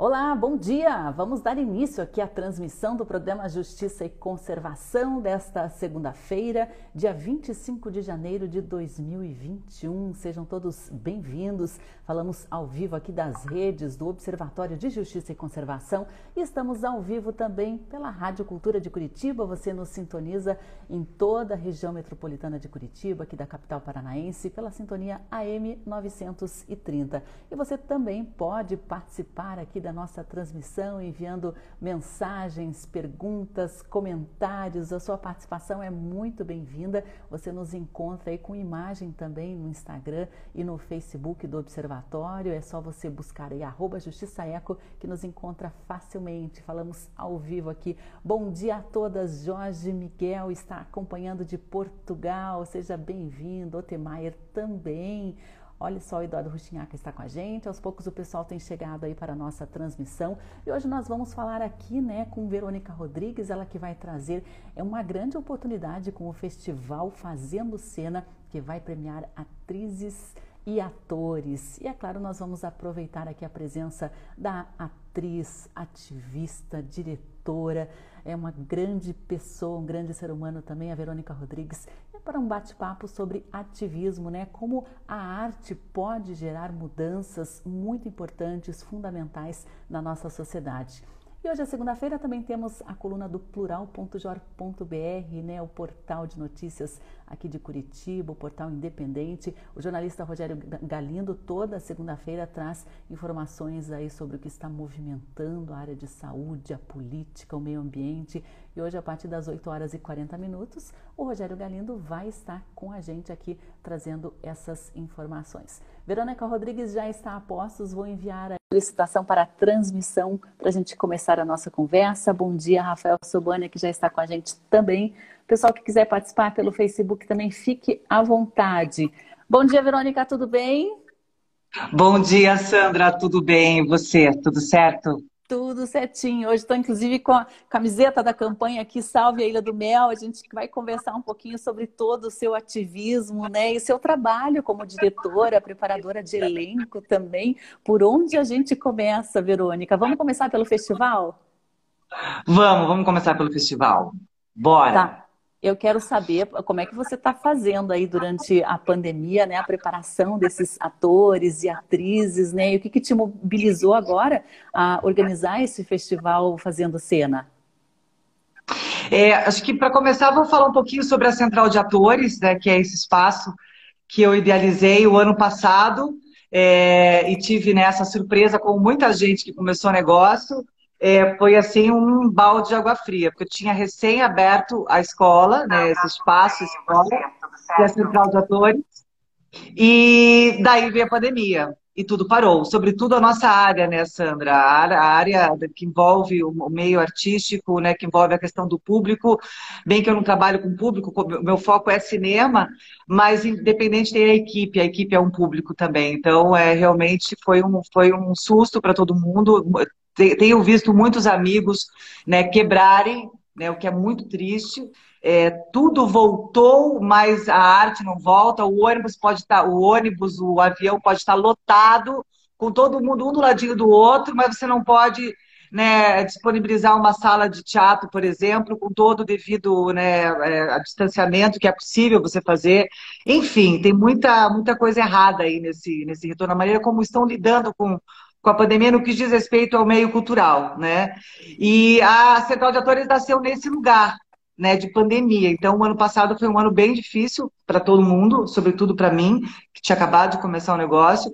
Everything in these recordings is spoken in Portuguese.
Olá, bom dia! Vamos dar início aqui à transmissão do programa Justiça e Conservação desta segunda-feira, dia 25 de janeiro de 2021. Sejam todos bem-vindos. Falamos ao vivo aqui das redes do Observatório de Justiça e Conservação e estamos ao vivo também pela Rádio Cultura de Curitiba. Você nos sintoniza em toda a região metropolitana de Curitiba, aqui da capital paranaense, pela sintonia AM 930. E você também pode participar aqui da da nossa transmissão, enviando mensagens, perguntas, comentários. A sua participação é muito bem-vinda. Você nos encontra aí com imagem também no Instagram e no Facebook do Observatório. É só você buscar aí arroba Justiça Eco que nos encontra facilmente. Falamos ao vivo aqui. Bom dia a todas. Jorge Miguel está acompanhando de Portugal. Seja bem-vindo. Otemayer também. Olha só, o Eduardo Rustinhaca está com a gente. Aos poucos o pessoal tem chegado aí para a nossa transmissão. E hoje nós vamos falar aqui, né, com Verônica Rodrigues, ela que vai trazer é uma grande oportunidade com o festival Fazendo Cena, que vai premiar atrizes e atores. E é claro, nós vamos aproveitar aqui a presença da atriz, ativista, diretora, é uma grande pessoa, um grande ser humano também, a Verônica Rodrigues, para um bate-papo sobre ativismo, né? Como a arte pode gerar mudanças muito importantes, fundamentais na nossa sociedade. E hoje é segunda-feira, também temos a coluna do plural.jor.br, né, o portal de notícias aqui de Curitiba, o portal independente. O jornalista Rogério Galindo, toda segunda-feira, traz informações aí sobre o que está movimentando a área de saúde, a política, o meio ambiente. E hoje, a partir das 8 horas e 40 minutos, o Rogério Galindo vai estar com a gente aqui trazendo essas informações. Verônica Rodrigues já está a postos, vou enviar a solicitação para a transmissão para a gente começar a nossa conversa. Bom dia, Rafael Sobania, que já está com a gente também. Pessoal que quiser participar pelo Facebook também fique à vontade. Bom dia, Verônica, tudo bem? Bom dia, Sandra, tudo bem? E você, tudo certo? Tudo certinho. Hoje estou, inclusive, com a camiseta da campanha aqui, Salve a Ilha do Mel. A gente vai conversar um pouquinho sobre todo o seu ativismo, né? E seu trabalho como diretora, preparadora de elenco também. Por onde a gente começa, Verônica? Vamos começar pelo festival? Vamos, vamos começar pelo festival. Bora! Tá. Eu quero saber como é que você está fazendo aí durante a pandemia, né, a preparação desses atores e atrizes, né, e o que, que te mobilizou agora a organizar esse festival Fazendo Cena? É, acho que para começar vou falar um pouquinho sobre a Central de Atores, né, que é esse espaço que eu idealizei o ano passado é, e tive né, surpresa com muita gente que começou o negócio é, foi assim um balde de água fria, porque eu tinha recém aberto a escola, né, esse espaço, a escola, é a central de atores, e daí veio a pandemia e tudo parou. Sobretudo a nossa área, né, Sandra? A área que envolve o meio artístico, né, que envolve a questão do público. Bem que eu não trabalho com público, meu foco é cinema, mas independente tem a equipe, a equipe é um público também. Então, é realmente foi um, foi um susto para todo mundo tenho visto muitos amigos né, quebrarem, né, o que é muito triste. É, tudo voltou, mas a arte não volta. O ônibus pode estar, tá, o ônibus, o avião pode estar lotado, com todo mundo um do ladinho do outro, mas você não pode né, disponibilizar uma sala de teatro, por exemplo, com todo o devido né, é, distanciamento que é possível você fazer. Enfim, tem muita, muita coisa errada aí nesse, nesse retorno. A maneira como estão lidando com com a pandemia no que diz respeito ao meio cultural, né? E a Central de Atores nasceu nesse lugar, né, de pandemia. Então, o ano passado foi um ano bem difícil para todo mundo, sobretudo para mim, que tinha acabado de começar o negócio.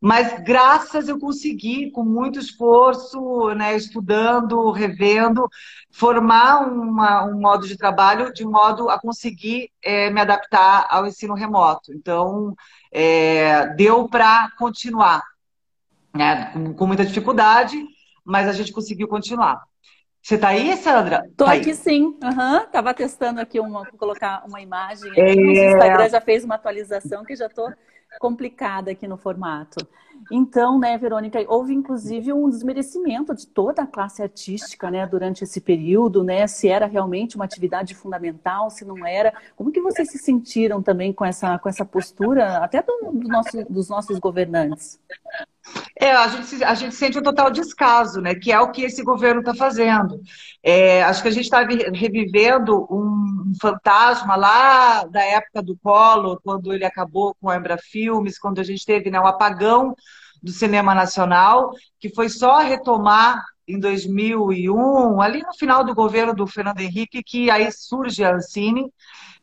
Mas graças eu consegui, com muito esforço, né, estudando, revendo, formar uma, um modo de trabalho de modo a conseguir é, me adaptar ao ensino remoto. Então, é, deu para continuar né? Com, com muita dificuldade, mas a gente conseguiu continuar. Você está aí, Sandra? Tô tá aqui aí. sim. Uhum. Tava testando aqui uma, colocar uma imagem. É... O Instagram já fez uma atualização que já estou complicada aqui no formato. Então, né, Verônica, houve inclusive um desmerecimento de toda a classe artística, né, durante esse período, né, se era realmente uma atividade fundamental, se não era. Como que vocês se sentiram também com essa, com essa postura, até do, do nosso, dos nossos governantes? É, a gente, a gente sente um total descaso, né? Que é o que esse governo está fazendo. É, acho que a gente está revivendo um fantasma lá da época do Collor, quando ele acabou com a Embra Filmes, quando a gente teve né, um apagão do cinema nacional, que foi só retomar em 2001, ali no final do governo do Fernando Henrique, que aí surge a Ancine,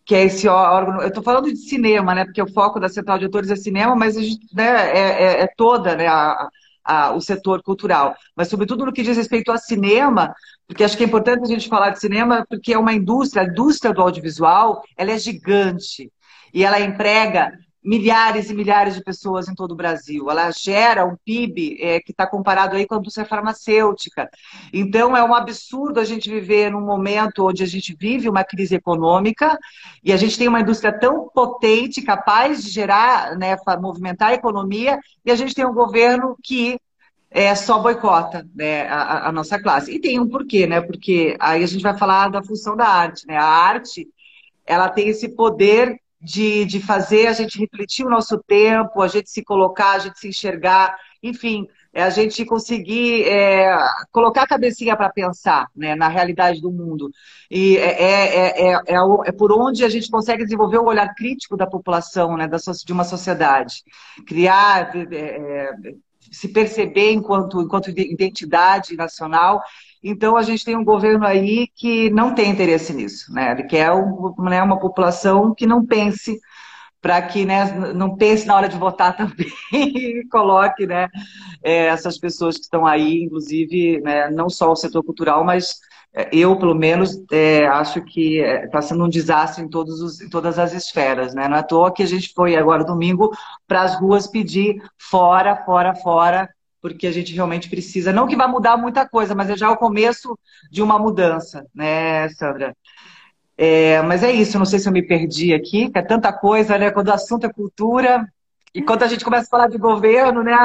que é esse órgão. Eu estou falando de cinema, né? Porque o foco da Central de Autores é cinema, mas a gente, né, é, é, é toda né, a, a, o setor cultural. Mas, sobretudo, no que diz respeito a cinema, porque acho que é importante a gente falar de cinema, porque é uma indústria, a indústria do audiovisual, ela é gigante. E ela emprega milhares e milhares de pessoas em todo o Brasil. Ela gera um PIB é, que está comparado aí com a indústria farmacêutica. Então, é um absurdo a gente viver num momento onde a gente vive uma crise econômica e a gente tem uma indústria tão potente, capaz de gerar, né, movimentar a economia, e a gente tem um governo que é, só boicota né, a, a nossa classe. E tem um porquê, né? Porque aí a gente vai falar da função da arte. Né? A arte ela tem esse poder de, de fazer a gente refletir o nosso tempo, a gente se colocar, a gente se enxergar, enfim, é a gente conseguir é, colocar a cabecinha para pensar né, na realidade do mundo. E é, é, é, é, é, por onde a gente consegue desenvolver o olhar crítico da população, né, da, de uma sociedade. Criar, se perceber enquanto, enquanto identidade nacional então, a gente tem um governo aí que não tem interesse nisso, né? Ele quer um, né, uma população que não pense para que né, não pense na hora de votar também e coloque né, é, essas pessoas que estão aí, inclusive, né, não só o setor cultural, mas é, eu, pelo menos, é, acho que está é, sendo um desastre em, os, em todas as esferas. Né? Não é à toa que a gente foi agora domingo para as ruas pedir fora, fora, fora porque a gente realmente precisa. Não que vai mudar muita coisa, mas é já o começo de uma mudança, né, Sandra? É, mas é isso, não sei se eu me perdi aqui, que é tanta coisa, né? Quando o assunto é cultura, e quando a gente começa a falar de governo, né,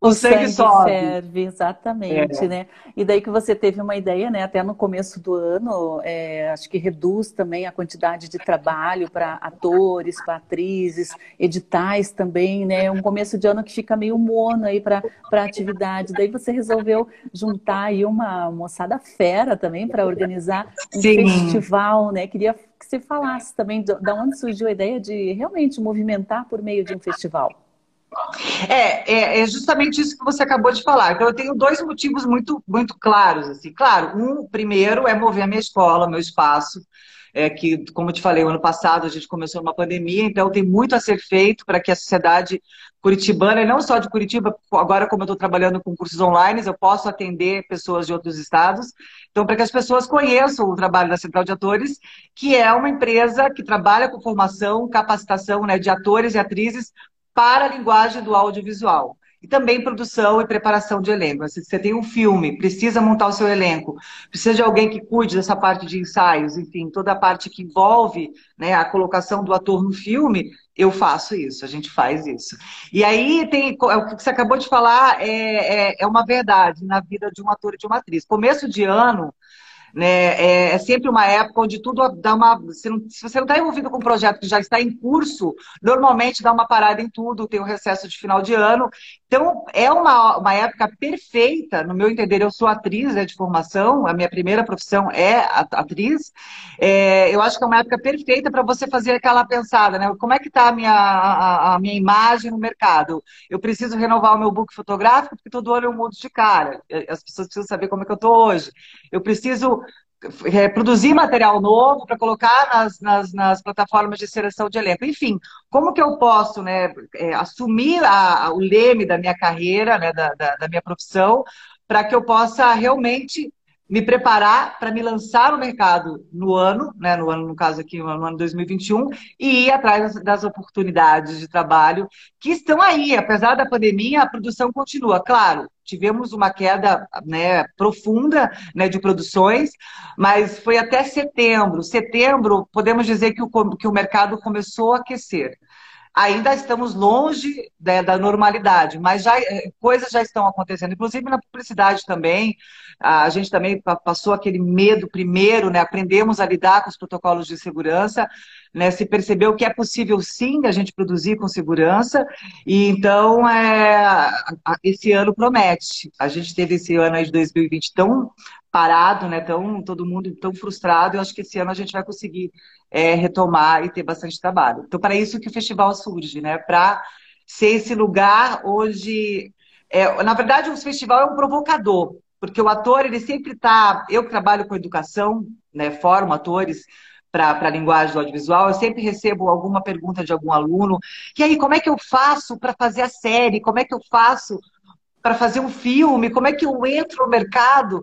o, o sangue, sangue sobe. serve, exatamente, é. né? E daí que você teve uma ideia, né, até no começo do ano, é, acho que reduz também a quantidade de trabalho para atores, para atrizes, editais também, né? Um começo de ano que fica meio mono aí para a atividade. Daí você resolveu juntar aí uma moçada fera também para organizar um Sim. festival, né? Queria que você falasse também de, de onde surgiu a ideia de realmente movimentar por meio de um festival. É, é, é, justamente isso que você acabou de falar. Então, eu tenho dois motivos muito, muito claros. Assim. Claro, um primeiro é mover a minha escola, meu espaço, é, que, como eu te falei, o ano passado a gente começou uma pandemia, então tem muito a ser feito para que a sociedade curitibana, e não só de Curitiba, agora como eu estou trabalhando com cursos online, eu posso atender pessoas de outros estados, então para que as pessoas conheçam o trabalho da Central de Atores, que é uma empresa que trabalha com formação, capacitação né, de atores e atrizes para a linguagem do audiovisual. E também produção e preparação de elenco. Se você tem um filme, precisa montar o seu elenco, precisa de alguém que cuide dessa parte de ensaios, enfim, toda a parte que envolve né, a colocação do ator no filme, eu faço isso, a gente faz isso. E aí tem é o que você acabou de falar é, é, é uma verdade na vida de um ator e de uma atriz. Começo de ano, né? É, é, sempre uma época onde tudo dá uma. Se, não, se você não está envolvido com um projeto que já está em curso, normalmente dá uma parada em tudo, tem o um recesso de final de ano. Então, é uma, uma época perfeita, no meu entender, eu sou atriz né, de formação, a minha primeira profissão é atriz. É, eu acho que é uma época perfeita para você fazer aquela pensada, né? Como é que está a minha, a, a, minha imagem no mercado? Eu preciso renovar o meu book fotográfico, porque todo ano eu mudo de cara. As pessoas precisam saber como é que eu estou hoje. Eu preciso é, produzir material novo para colocar nas, nas, nas, plataformas de seleção de elenco. Enfim, como que eu posso né, é, assumir a, o leme da minha carreira, né, da, da, da minha profissão, para que eu possa realmente me preparar para me lançar no mercado no ano, né, no ano, no caso aqui, no ano 2021, e ir atrás das, oportunidades de trabalho que estão aí. Apesar da pandemia, a produção continua. Claro, tivemos uma queda né, profunda né, de produções, mas foi até setembro. Setembro, podemos dizer que o, que o mercado começou a aquecer. Ainda estamos longe né, da normalidade, mas já, eh, coisas já estão acontecendo, inclusive na publicidade também. A gente também passou aquele medo primeiro, né? aprendemos a lidar com os protocolos de segurança, né, se percebeu que é possível sim a gente produzir com segurança, e então é, esse ano promete. A gente teve esse ano aí de 2020 tão parado, né, tão, todo mundo tão frustrado, eu acho que esse ano a gente vai conseguir é, retomar e ter bastante trabalho. Então, para isso que o festival surge, né, para ser esse lugar onde... É, na verdade, o festival é um provocador, porque o ator, ele sempre está... Eu que trabalho com educação, né, formo atores, para a linguagem do audiovisual, eu sempre recebo alguma pergunta de algum aluno. E aí, como é que eu faço para fazer a série? Como é que eu faço para fazer um filme? Como é que eu entro no mercado?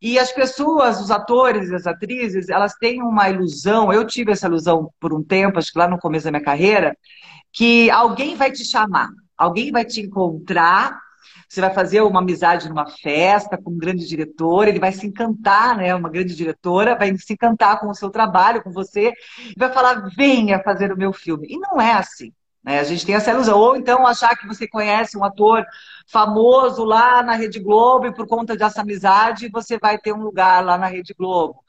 E as pessoas, os atores e as atrizes, elas têm uma ilusão, eu tive essa ilusão por um tempo, acho que lá no começo da minha carreira, que alguém vai te chamar, alguém vai te encontrar você vai fazer uma amizade numa festa com um grande diretor, ele vai se encantar, né? Uma grande diretora vai se encantar com o seu trabalho, com você, e vai falar: venha fazer o meu filme. E não é assim. Né? A gente tem essa ilusão. Ou então achar que você conhece um ator famoso lá na Rede Globo e por conta dessa amizade você vai ter um lugar lá na Rede Globo.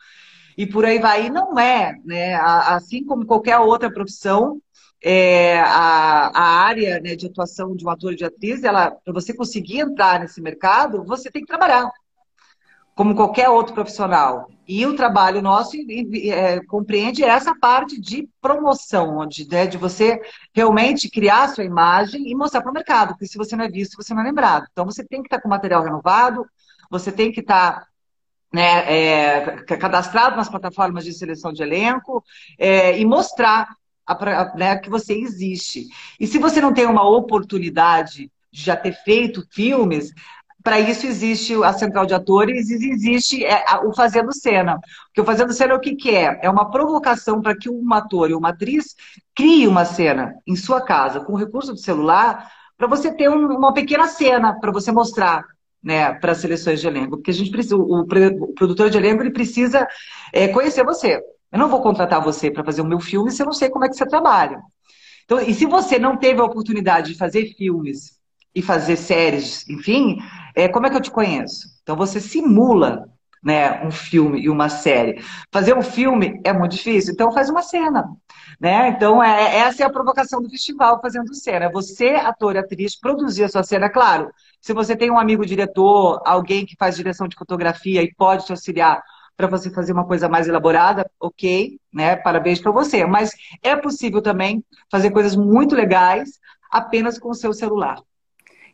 E por aí vai. E não é, né? Assim como qualquer outra profissão, é, a, a, área né, de atuação de um ator e de atriz, ela, para você conseguir entrar nesse mercado, você tem que trabalhar, como qualquer outro profissional. E o trabalho nosso é, compreende essa parte de promoção, onde né, de você realmente criar a sua imagem e mostrar para o mercado, porque se você não é visto, você não é lembrado. Então você tem que estar com material renovado, você tem que estar né, é, cadastrado nas plataformas de seleção de elenco é, e mostrar a, né, que você existe. E se você não tem uma oportunidade de já ter feito filmes, para isso existe a central de atores e existe é, o Fazendo Cena. Porque o Fazendo Cena é o que, que é? É uma provocação para que um ator e uma atriz crie uma cena em sua casa, com o recurso do celular, para você ter um, uma pequena cena para você mostrar né, para as seleções de elenco. Porque a gente precisa, o, o produtor de elenco ele precisa é, conhecer você. Eu não vou contratar você para fazer o meu filme se eu não sei como é que você trabalha. Então, e se você não teve a oportunidade de fazer filmes e fazer séries, enfim, é, como é que eu te conheço? Então você simula né, um filme e uma série. Fazer um filme é muito difícil, então faz uma cena. Né? Então, é, essa é a provocação do festival fazendo cena. É você, ator e atriz, produzir a sua cena. Claro, se você tem um amigo diretor, alguém que faz direção de fotografia e pode te auxiliar para você fazer uma coisa mais elaborada, ok, né? Parabéns para você. Mas é possível também fazer coisas muito legais apenas com o seu celular.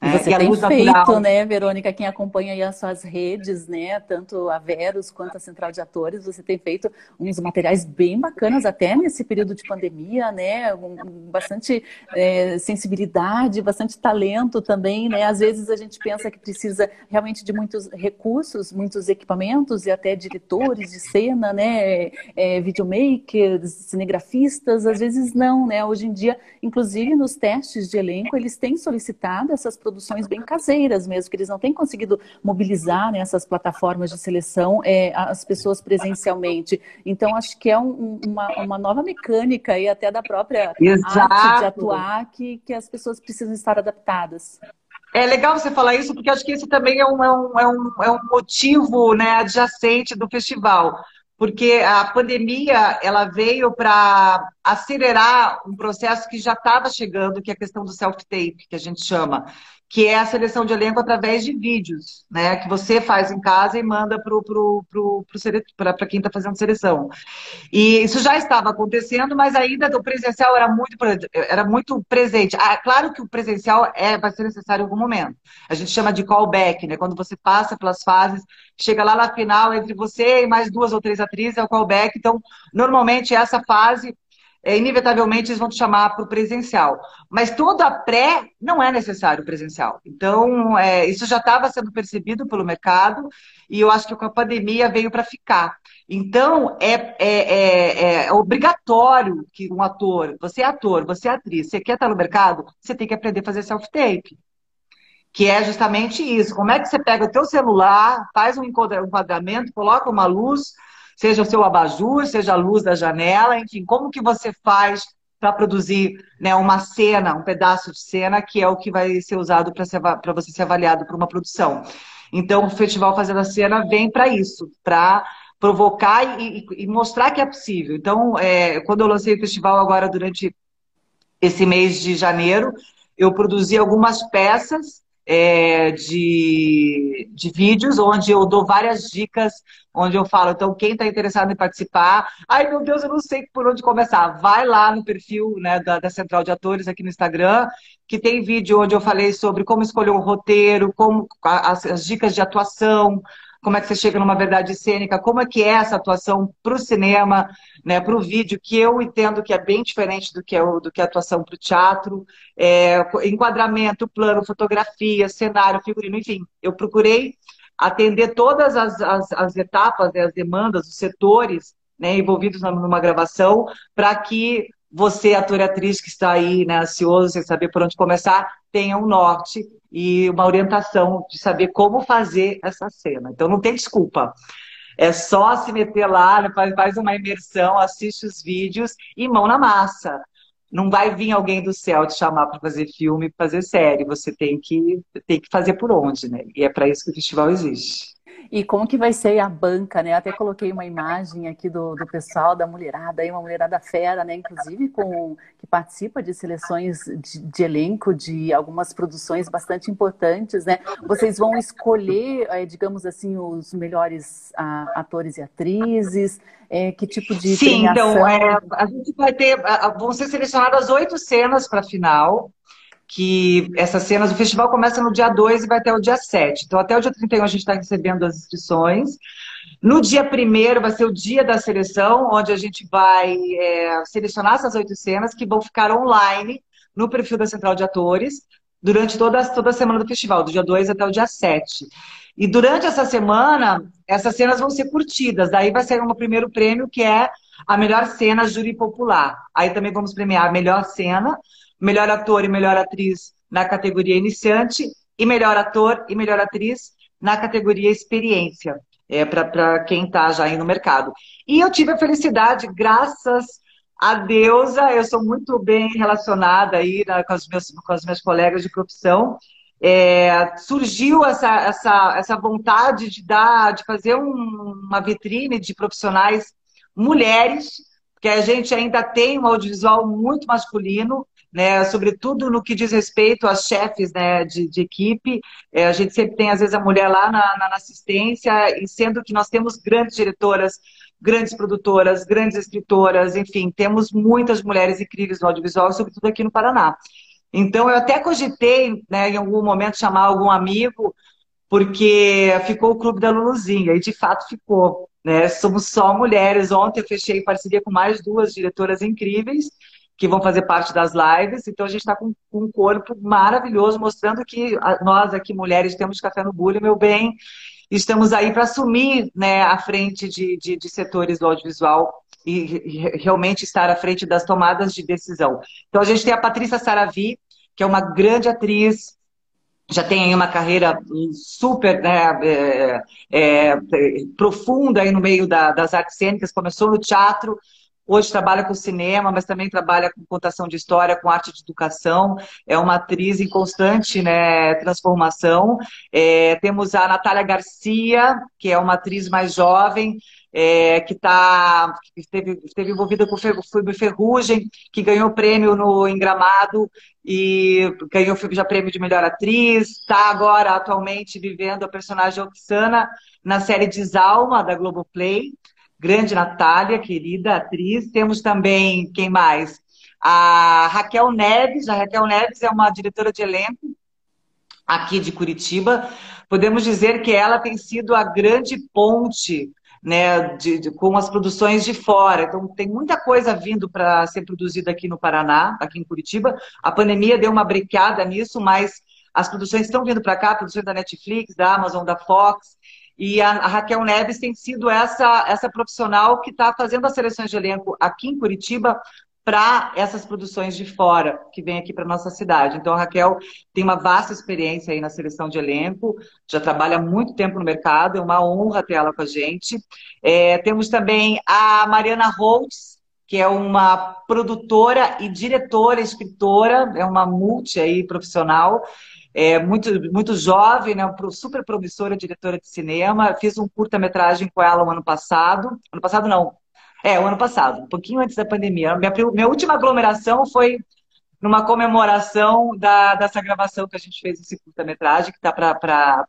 E você é, tem feito, natural. né, Verônica, quem acompanha aí as suas redes, né, tanto a Verus quanto a Central de Atores, você tem feito uns materiais bem bacanas até nesse período de pandemia, né, um, bastante é, sensibilidade, bastante talento também, né, às vezes a gente pensa que precisa realmente de muitos recursos, muitos equipamentos e até diretores de cena, né, é, videomakers, cinegrafistas, às vezes não, né, hoje em dia, inclusive nos testes de elenco, eles têm solicitado essas produções bem caseiras mesmo, que eles não têm conseguido mobilizar nessas né, plataformas de seleção é, as pessoas presencialmente. Então, acho que é um, uma, uma nova mecânica e até da própria Exato. arte de atuar que, que as pessoas precisam estar adaptadas. É legal você falar isso, porque acho que esse também é um, é um, é um, é um motivo né, adjacente do festival porque a pandemia ela veio para acelerar um processo que já estava chegando, que é a questão do self-tape, que a gente chama, que é a seleção de elenco através de vídeos, né? Que você faz em casa e manda para quem está fazendo seleção. E isso já estava acontecendo, mas ainda o presencial era muito, era muito presente. Ah, claro que o presencial é, vai ser necessário em algum momento. A gente chama de callback, né? Quando você passa pelas fases, chega lá na final, entre você e mais duas ou três atrizes, é o callback. Então, normalmente essa fase é, inevitavelmente eles vão te chamar para o presencial. Mas toda a pré não é necessário presencial. Então, é, isso já estava sendo percebido pelo mercado e eu acho que com a pandemia veio para ficar. Então, é, é, é, é, obrigatório que um ator, você é ator, você é atriz, você quer estar no mercado, você tem que aprender a fazer self-tape. Que é justamente isso. Como é que você pega o teu celular, faz um enquadramento, coloca uma luz, seja o seu abajur, seja a luz da janela, enfim, como que você faz para produzir né, uma cena, um pedaço de cena, que é o que vai ser usado para você ser avaliado para uma produção. Então, o Festival Fazendo a Cena vem para isso, para provocar e, e, mostrar que é possível. Então, é, quando eu lancei o festival agora durante esse mês de janeiro, eu produzi algumas peças é, de, de vídeos onde eu dou várias dicas, onde eu falo, então, quem está interessado em participar, ai meu Deus, eu não sei por onde começar. Vai lá no perfil né, da, da Central de Atores aqui no Instagram, que tem vídeo onde eu falei sobre como escolher um roteiro, como as, as dicas de atuação, como é que você chega numa verdade cênica, como é que é essa atuação para o cinema, né, para o vídeo, que eu entendo que é bem diferente do que é, do que a atuação para o teatro, é, enquadramento, plano, fotografia, cenário, figurino, enfim, eu procurei atender todas as, as, as etapas, né, as demandas, os setores né, envolvidos numa gravação, para que você, ator e atriz que está aí né, ansioso, sem saber por onde começar, tenha um norte e uma orientação de saber como fazer essa cena. Então não tem desculpa. É só se meter lá, faz uma imersão, assiste os vídeos e mão na massa. Não vai vir alguém do céu te chamar para fazer filme, fazer série. Você tem que, tem que fazer por onde, né? E é para isso que o festival existe. E como que vai ser a banca, né? Até coloquei uma imagem aqui do, do pessoal, da mulherada, aí, uma mulherada fera, né? Inclusive com que participa de seleções de, de elenco de algumas produções bastante importantes, né? Vocês vão escolher, é, digamos assim, os melhores a, atores e atrizes, é, que tipo de Sim, então, é, a gente vai ter, vão ser selecionadas oito cenas para a final, que essas cenas, o festival começa no dia 2 e vai até o dia 7. Então, até o dia 31 a gente está recebendo as inscrições. No dia 1 vai ser o dia da seleção, onde a gente vai é, selecionar essas oito cenas que vão ficar online no perfil da Central de Atores durante toda, toda a semana do festival, do dia 2 até o dia 7. E durante essa semana, essas cenas vão ser curtidas. Daí vai ser um primeiro prêmio, que é a melhor cena júri popular. Aí também vamos premiar a melhor cena, melhor ator e melhor atriz na categoria iniciante e melhor ator e melhor atriz na categoria experiência, é, para quem está já aí no mercado. E eu tive a felicidade, graças a deusa, eu sou muito bem relacionada aí né, com, os meus, com as minhas colegas de profissão, é, surgiu essa, essa, essa vontade de dar, de fazer um, uma vitrine de profissionais mulheres, porque a gente ainda tem um audiovisual muito masculino, né, sobretudo no que diz respeito às chefes né, de, de equipe. É, a gente sempre tem, às vezes, a mulher lá na, na, assistência, e sendo que nós temos grandes diretoras, grandes produtoras, grandes escritoras, enfim, temos muitas mulheres incríveis no audiovisual, sobretudo aqui no Paraná. Então, eu até cogitei, né, em algum momento, chamar algum amigo, porque ficou o Clube da Luluzinha, e de fato ficou. Né? Somos só mulheres. Ontem eu fechei parceria com mais duas diretoras incríveis, que vão fazer parte das lives. Então a gente está com, com, um corpo maravilhoso, mostrando que nós aqui, mulheres, temos café no bullying, meu bem. Estamos aí para assumir né, a frente de, de, de, setores do audiovisual e, e realmente estar à frente das tomadas de decisão. Então a gente tem a Patrícia Saravi, que é uma grande atriz, já tem uma carreira super né, é, é, profunda aí no meio da, das artes cênicas, começou no teatro, Hoje trabalha com cinema, mas também trabalha com contação de história, com arte de educação. É uma atriz em constante né, transformação. É, temos a Natália Garcia, que é uma atriz mais jovem, é, que tá, esteve, esteve envolvida com o filme Ferrugem, que ganhou prêmio no Engramado e ganhou já prêmio de melhor atriz. Está agora, atualmente, vivendo a personagem Oxana na série Desalma, da Globoplay grande Natália, querida atriz. Temos também, quem mais? A Raquel Neves. A Raquel Neves é uma diretora de elenco aqui de Curitiba. Podemos dizer que ela tem sido a grande ponte né, de, de, com as produções de fora. Então, tem muita coisa vindo para ser produzida aqui no Paraná, aqui em Curitiba. A pandemia deu uma brecada nisso, mas as produções estão vindo para cá, produções da Netflix, da Amazon, da Fox. E a, a Raquel Neves tem sido essa, essa profissional que está fazendo as seleções de elenco aqui em Curitiba para essas produções de fora, que vem aqui para nossa cidade. Então, a Raquel tem uma vasta experiência aí na seleção de elenco, já trabalha muito tempo no mercado, é uma honra ter ela com a gente. É, temos também a Mariana Holtz, que é uma produtora e diretora, escritora, é uma multi aí profissional, é, muito, muito jovem, né, super promissora diretora de cinema. Fiz um curta-metragem com ela o ano passado. Ano passado não. É, o ano passado, um pouquinho antes da pandemia. Minha, minha última aglomeração foi numa comemoração da, dessa gravação que a gente fez esse curta-metragem, que está para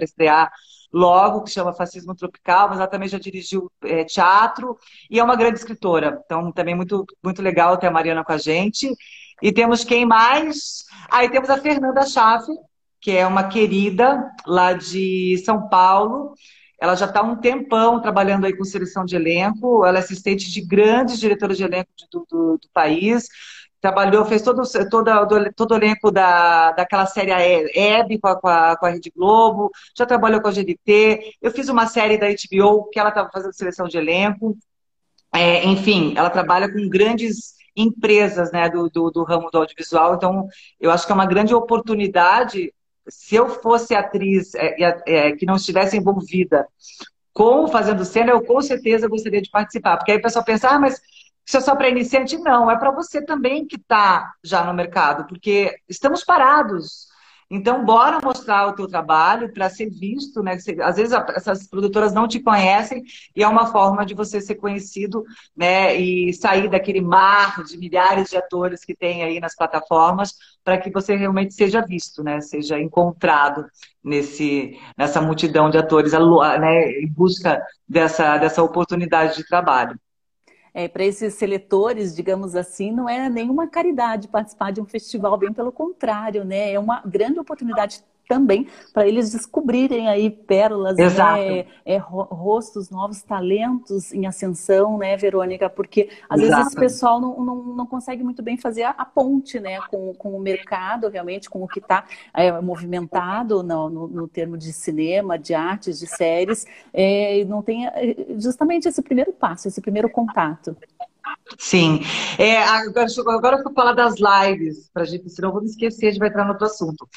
estrear logo, que chama Fascismo Tropical, mas ela também já dirigiu é, teatro e é uma grande escritora. Então, também muito, muito legal ter a Mariana com a gente. E temos quem mais? Aí temos a Fernanda Schaffer, que é uma querida lá de São Paulo. Ela já está um tempão trabalhando aí com seleção de elenco. Ela é assistente de grandes diretoras de elenco do, do, do país. Trabalhou, fez todo, todo, todo o elenco da, daquela série Hebe com a, com, a, com a Rede Globo. Já trabalhou com a GDT. Eu fiz uma série da HBO que ela estava fazendo seleção de elenco. É, enfim, ela trabalha com grandes empresas né, do, do, do, ramo do audiovisual. Então, eu acho que é uma grande oportunidade. Se eu fosse atriz é, é, que não estivesse envolvida com fazendo cena, eu com certeza gostaria de participar. Porque aí o pessoal pensa, ah, mas isso é só para iniciante? Não, é para você também que está já no mercado, porque estamos parados. Então, bora mostrar o teu trabalho para ser visto, né? Às vezes essas produtoras não te conhecem e é uma forma de você ser conhecido, né? E sair daquele mar de milhares de atores que tem aí nas plataformas para que você realmente seja visto, né? Seja encontrado nesse, nessa multidão de atores, né? Em busca dessa, dessa oportunidade de trabalho é, para esses seletores, digamos assim, não é nenhuma caridade participar de um festival, bem pelo contrário, né? É uma grande oportunidade também para eles descobrirem aí pérolas, né? é, rostos, novos talentos em ascensão, né, Verônica? Porque às Exato. vezes esse pessoal não, não, não consegue muito bem fazer a, a, ponte, né, com, com o mercado, realmente, com o que está é, movimentado no, no, no, termo de cinema, de artes, de séries, é, não tem é, justamente esse primeiro passo, esse primeiro contato. Sim. É, agora, agora eu vou falar das lives, pra gente, senão eu vou me esquecer, a gente vai entrar no outro assunto.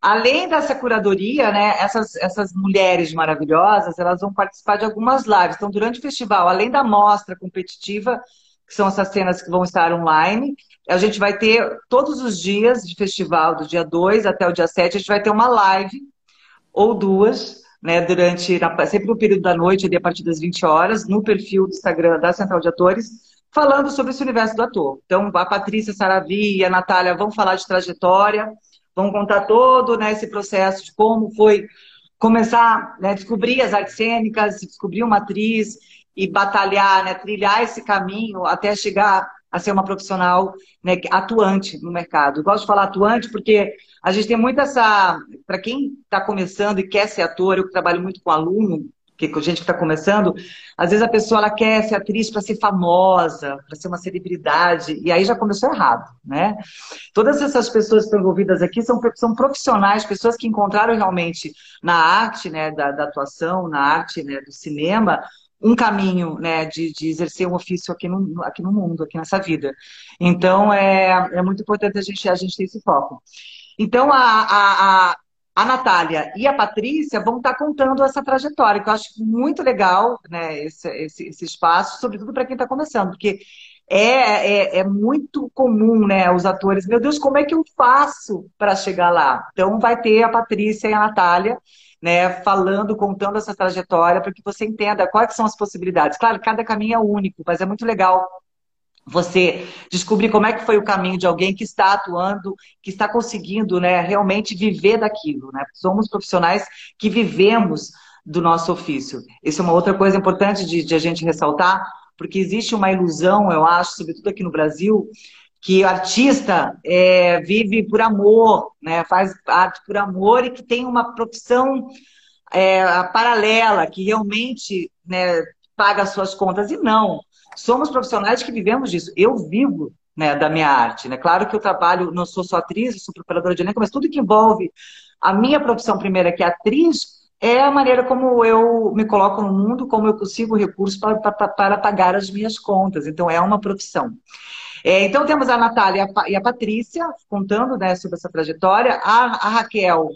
Além dessa curadoria, né, essas, essas mulheres maravilhosas, elas vão participar de algumas lives. Então, durante o festival, além da mostra competitiva, que são essas cenas que vão estar online, a gente vai ter todos os dias de festival, do dia 2 até o dia 7, a gente vai ter uma live ou duas, né, durante, sempre no período da noite, ali a partir das 20 horas, no perfil do Instagram da Central de Atores, falando sobre esse universo do ator. Então, a Patrícia Saravi e a Natália vão falar de trajetória, Vamos contar todo né, esse processo de como foi começar a né, descobrir as artes cênicas, descobrir uma atriz e batalhar, né, trilhar esse caminho até chegar a ser uma profissional né, atuante no mercado. Eu gosto de falar atuante porque a gente tem muito essa. Para quem está começando e quer ser ator, eu trabalho muito com aluno, que a gente que está começando, às vezes a pessoa ela quer ser atriz para ser famosa, para ser uma celebridade, e aí já começou errado, né? Todas essas pessoas que estão envolvidas aqui são, são profissionais, pessoas que encontraram realmente na arte, né, da, da atuação, na arte, né, do cinema, um caminho né, de, de, exercer um ofício aqui no, aqui no mundo, aqui nessa vida. Então, é, é muito importante a gente, a gente ter esse foco. Então, a, a, a a Natália e a Patrícia vão estar contando essa trajetória, que eu acho muito legal, né, esse, esse, esse espaço, sobretudo para quem está começando, porque é, é, é, muito comum, né, os atores, meu Deus, como é que eu faço para chegar lá? Então vai ter a Patrícia e a Natália, né, falando, contando essa trajetória, para que você entenda quais são as possibilidades. Claro, cada caminho é único, mas é muito legal você descobrir como é que foi o caminho de alguém que está atuando, que está conseguindo né, realmente viver daquilo. Né? Somos profissionais que vivemos do nosso ofício. Isso é uma outra coisa importante de, de a gente ressaltar, porque existe uma ilusão, eu acho, sobretudo aqui no Brasil, que artista é, vive por amor, né? faz arte por amor e que tem uma profissão é, paralela, que realmente né, paga as suas contas. E não, somos profissionais que vivemos disso. Eu vivo né, da minha arte. Né? Claro que eu trabalho, não sou só atriz, sou preparadora de elenco, mas tudo que envolve a minha profissão primeira, que é atriz, é a maneira como eu me coloco no mundo, como eu consigo recursos para, para, para pagar as minhas contas. Então, é uma profissão. É, então, temos a Natália e a Patrícia contando né, sobre essa trajetória. A, a Raquel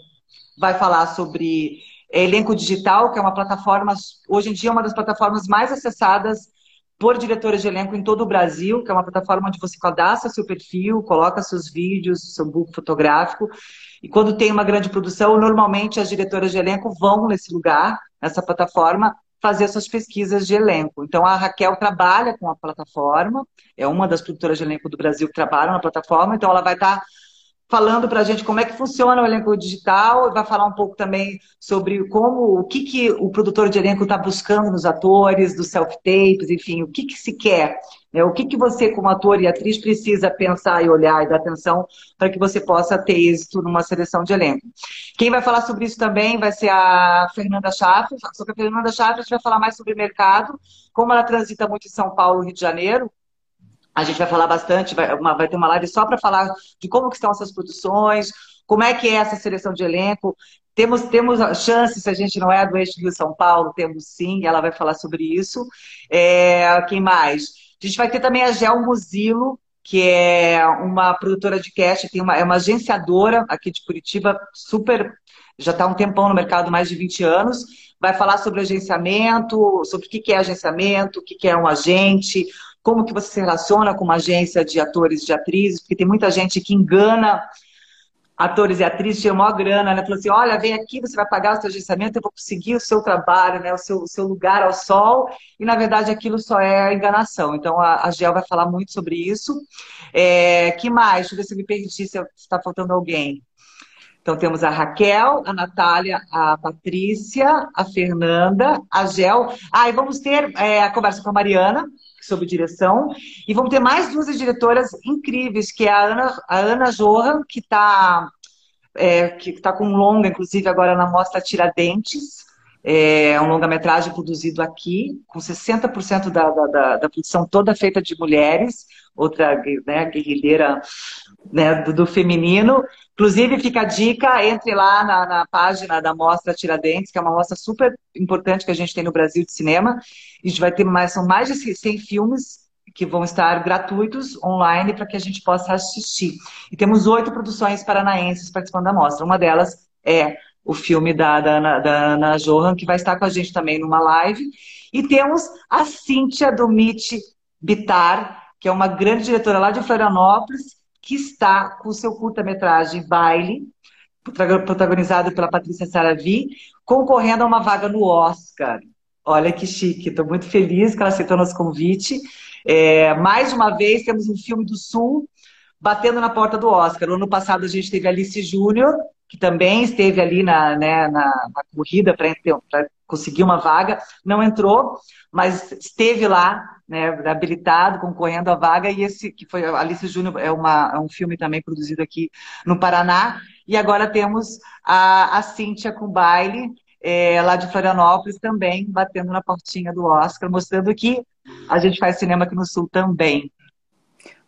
vai falar sobre elenco digital, que é uma plataforma, hoje em dia, é uma das plataformas mais acessadas por diretoras de elenco em todo o Brasil, que é uma plataforma onde você cadastra seu perfil, coloca seus vídeos, seu book fotográfico. E quando tem uma grande produção, normalmente as diretoras de elenco vão nesse lugar, nessa plataforma, fazer suas pesquisas de elenco. Então a Raquel trabalha com a plataforma, é uma das produtoras de elenco do Brasil que trabalham na plataforma, então ela vai estar falando para a gente como é que funciona o elenco digital, vai falar um pouco também sobre como, o que, que o produtor de elenco está buscando nos atores, dos self-tapes, enfim, o que, que se quer, né? o que, que você, como ator e atriz, precisa pensar e olhar e dar atenção para que você possa ter êxito numa seleção de elenco. Quem vai falar sobre isso também vai ser a Fernanda Chaves, só que a Fernanda Chaves vai falar mais sobre mercado, como ela transita muito em São Paulo e Rio de Janeiro, a gente vai falar bastante, vai, uma, vai ter uma live só para falar de como que estão essas produções, como é que é essa seleção de elenco. Temos, temos chances, se a gente não é do eixo Rio-São Paulo, temos sim, ela vai falar sobre isso. É, quem mais? A gente vai ter também a Gel Muzilo, que é uma produtora de cast, tem uma, é uma agenciadora aqui de Curitiba, super, já está um tempão no mercado, mais de 20 anos. Vai falar sobre agenciamento, sobre o que é agenciamento, o que é um agente, como que você se relaciona com uma agência de atores e de atrizes, porque tem muita gente que engana atores e atrizes, tira maior grana, né? Falou assim, olha, vem aqui, você vai pagar o seu agenciamento, eu vou conseguir o seu trabalho, né? O seu, o seu lugar ao sol, e na verdade aquilo só é enganação. Então a, a Gel vai falar muito sobre isso. É, que mais? Deixa eu ver se eu me perdi, se está faltando alguém. Então temos a Raquel, a Natália, a Patrícia, a Fernanda, a Gel. Ah, e vamos ter é, a conversa com a Mariana, sobre direção. E vamos ter mais duas diretoras incríveis, que é a Ana, a Ana Johan, que está é, que tá com longa, inclusive, agora na Mostra Tiradentes. É um longa-metragem produzido aqui, com 60% da, da, da, produção toda feita de mulheres, outra né, guerrilheira né, do, do, feminino. Inclusive, fica a dica, entre lá na, na, página da Mostra Tiradentes, que é uma mostra super importante que a gente tem no Brasil de cinema. A gente vai ter mais, são mais de 100 filmes que vão estar gratuitos online para que a gente possa assistir. E temos oito produções paranaenses participando da mostra. Uma delas é o filme da, da, Ana, da Ana Johan, que vai estar com a gente também numa live. E temos a Cíntia Domit Bitar, que é uma grande diretora lá de Florianópolis, que está com o seu curta-metragem Baile, protagonizado pela Patrícia Saravi, concorrendo a uma vaga no Oscar. Olha que chique, estou muito feliz que ela aceitou nosso convite. É, mais uma vez, temos um filme do Sul batendo na porta do Oscar. No ano passado, a gente teve Alice Júnior, que também esteve ali na, né, na, na corrida para conseguir uma vaga, não entrou, mas esteve lá, né, habilitado, concorrendo à vaga, e esse que foi Alice Júnior é, uma, é um filme também produzido aqui no Paraná. E agora temos a, a Cíntia com baile, é, lá de Florianópolis, também batendo na portinha do Oscar, mostrando que a gente faz cinema aqui no Sul também.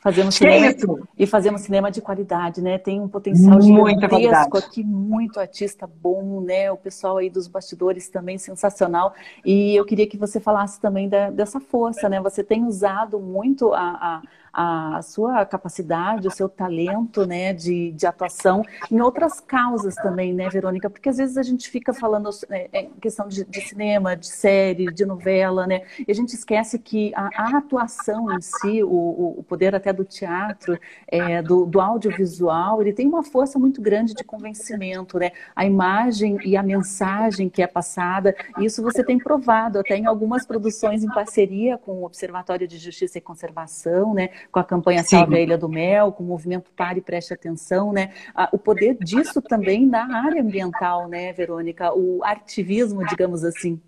Fazemos cinema e fazemos cinema de qualidade, né? Tem um potencial Muita gigantesco qualidade. aqui, muito artista bom, né? O pessoal aí dos bastidores também sensacional. E eu queria que você falasse também da, dessa força, né? Você tem usado muito a, a a sua capacidade, o seu talento né, de, de atuação em outras causas também, né, Verônica? Porque às vezes a gente fica falando é, é, em questão de, de, cinema, de série, de novela, né? E a gente esquece que a, a atuação em si, o, o, poder até do teatro, é, do, do audiovisual, ele tem uma força muito grande de convencimento, né? A imagem e a mensagem que é passada, isso você tem provado até em algumas produções em parceria com o Observatório de Justiça e Conservação, né? Com a campanha Sim. Salve a Ilha do Mel, com o movimento Pare e Preste Atenção, né? O poder disso também na área ambiental, né, Verônica? O ativismo, digamos assim.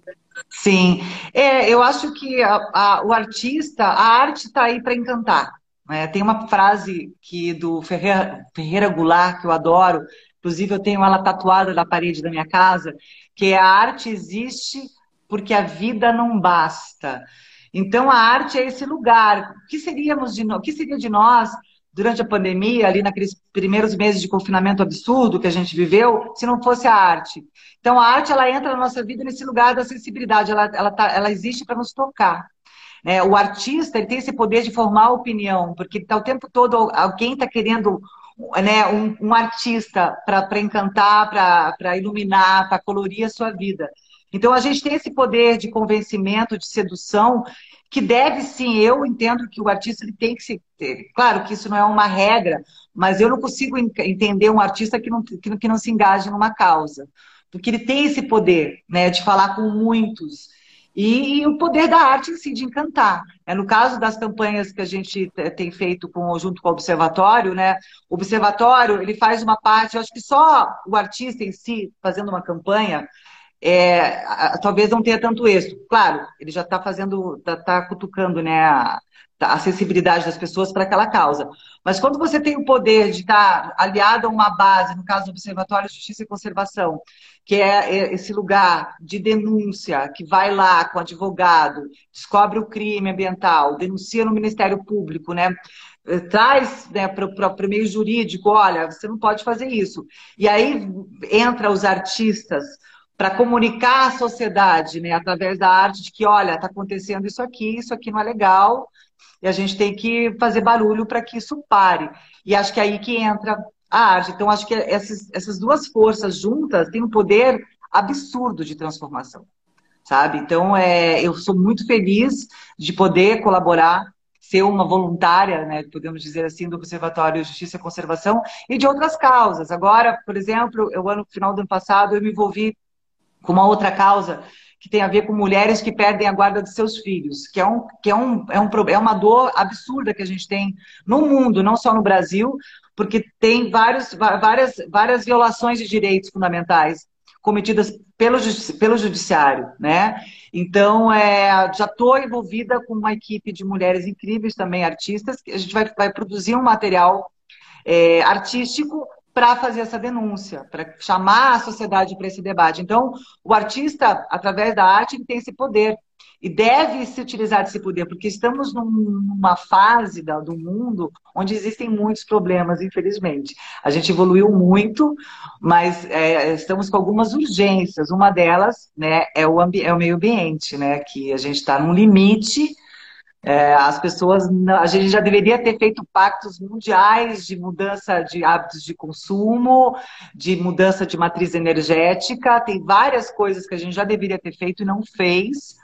Sim, é, eu acho que a, a, o artista, a arte está aí para encantar. Né? Tem uma frase que do Ferreira, Ferreira Goulart que eu adoro, inclusive eu tenho ela tatuada na parede da minha casa, que é a arte existe porque a vida não basta. Então, a arte é esse lugar. O que, seríamos de, que seria de nós durante a pandemia, ali naqueles primeiros meses de confinamento absurdo que a gente viveu, se não fosse a arte? Então, a arte ela entra na nossa vida nesse lugar da sensibilidade, ela, ela, tá, ela existe para nos tocar. É, o artista ele tem esse poder de formar opinião, porque tá o tempo todo alguém está querendo né, um, um artista para encantar, para iluminar, para colorir a sua vida. Então a gente tem esse poder de convencimento, de sedução, que deve sim, eu entendo que o artista ele tem que se. Claro que isso não é uma regra, mas eu não consigo entender um artista que não, que, não se engaje numa causa. Porque ele tem esse poder né, de falar com muitos. E, e, o poder da arte em si, de encantar. É, no caso das campanhas que a gente tem feito com, junto com o Observatório, né? O Observatório, ele faz uma parte, eu acho que só o artista em si, fazendo uma campanha, é, talvez não tenha tanto êxito. Claro, ele já está fazendo, está tá cutucando né, a, a acessibilidade das pessoas para aquela causa. Mas quando você tem o poder de estar aliado a uma base, no caso do Observatório de Justiça e Conservação, que é esse lugar de denúncia, que vai lá com o advogado, descobre o crime ambiental, denuncia no Ministério Público, né? traz né, para o meio jurídico, olha, você não pode fazer isso. E aí entra os artistas para comunicar à sociedade, né, através da arte, de que, olha, está acontecendo isso aqui, isso aqui não é legal, e a gente tem que fazer barulho para que isso pare. E acho que é aí que entra a arte. Então, acho que essas, essas duas forças juntas têm um poder absurdo de transformação, sabe? Então, é, eu sou muito feliz de poder colaborar, ser uma voluntária, né, podemos dizer assim, do Observatório Justiça e Conservação e de outras causas. Agora, por exemplo, eu, no final do ano passado, eu me envolvi com uma outra causa que tem a ver com mulheres que perdem a guarda de seus filhos, que é, um, que é, um, é, um, é uma dor absurda que a gente tem no mundo, não só no Brasil, porque tem vários, várias, várias violações de direitos fundamentais cometidas pelo, pelo judiciário, né? Então, é, já estou envolvida com uma equipe de mulheres incríveis também, artistas, que a gente vai, vai produzir um material é, artístico para fazer essa denúncia, para chamar a sociedade para esse debate. Então, o artista, através da arte, tem esse poder e deve se utilizar desse poder, porque estamos numa fase do mundo onde existem muitos problemas, infelizmente. A gente evoluiu muito, mas é, estamos com algumas urgências. Uma delas né, é, o, é o meio ambiente, né, que a gente está num limite é, as pessoas, a gente já deveria ter feito pactos mundiais de mudança de hábitos de consumo, de mudança de matriz energética. Tem várias coisas que a gente já deveria ter feito e não fez.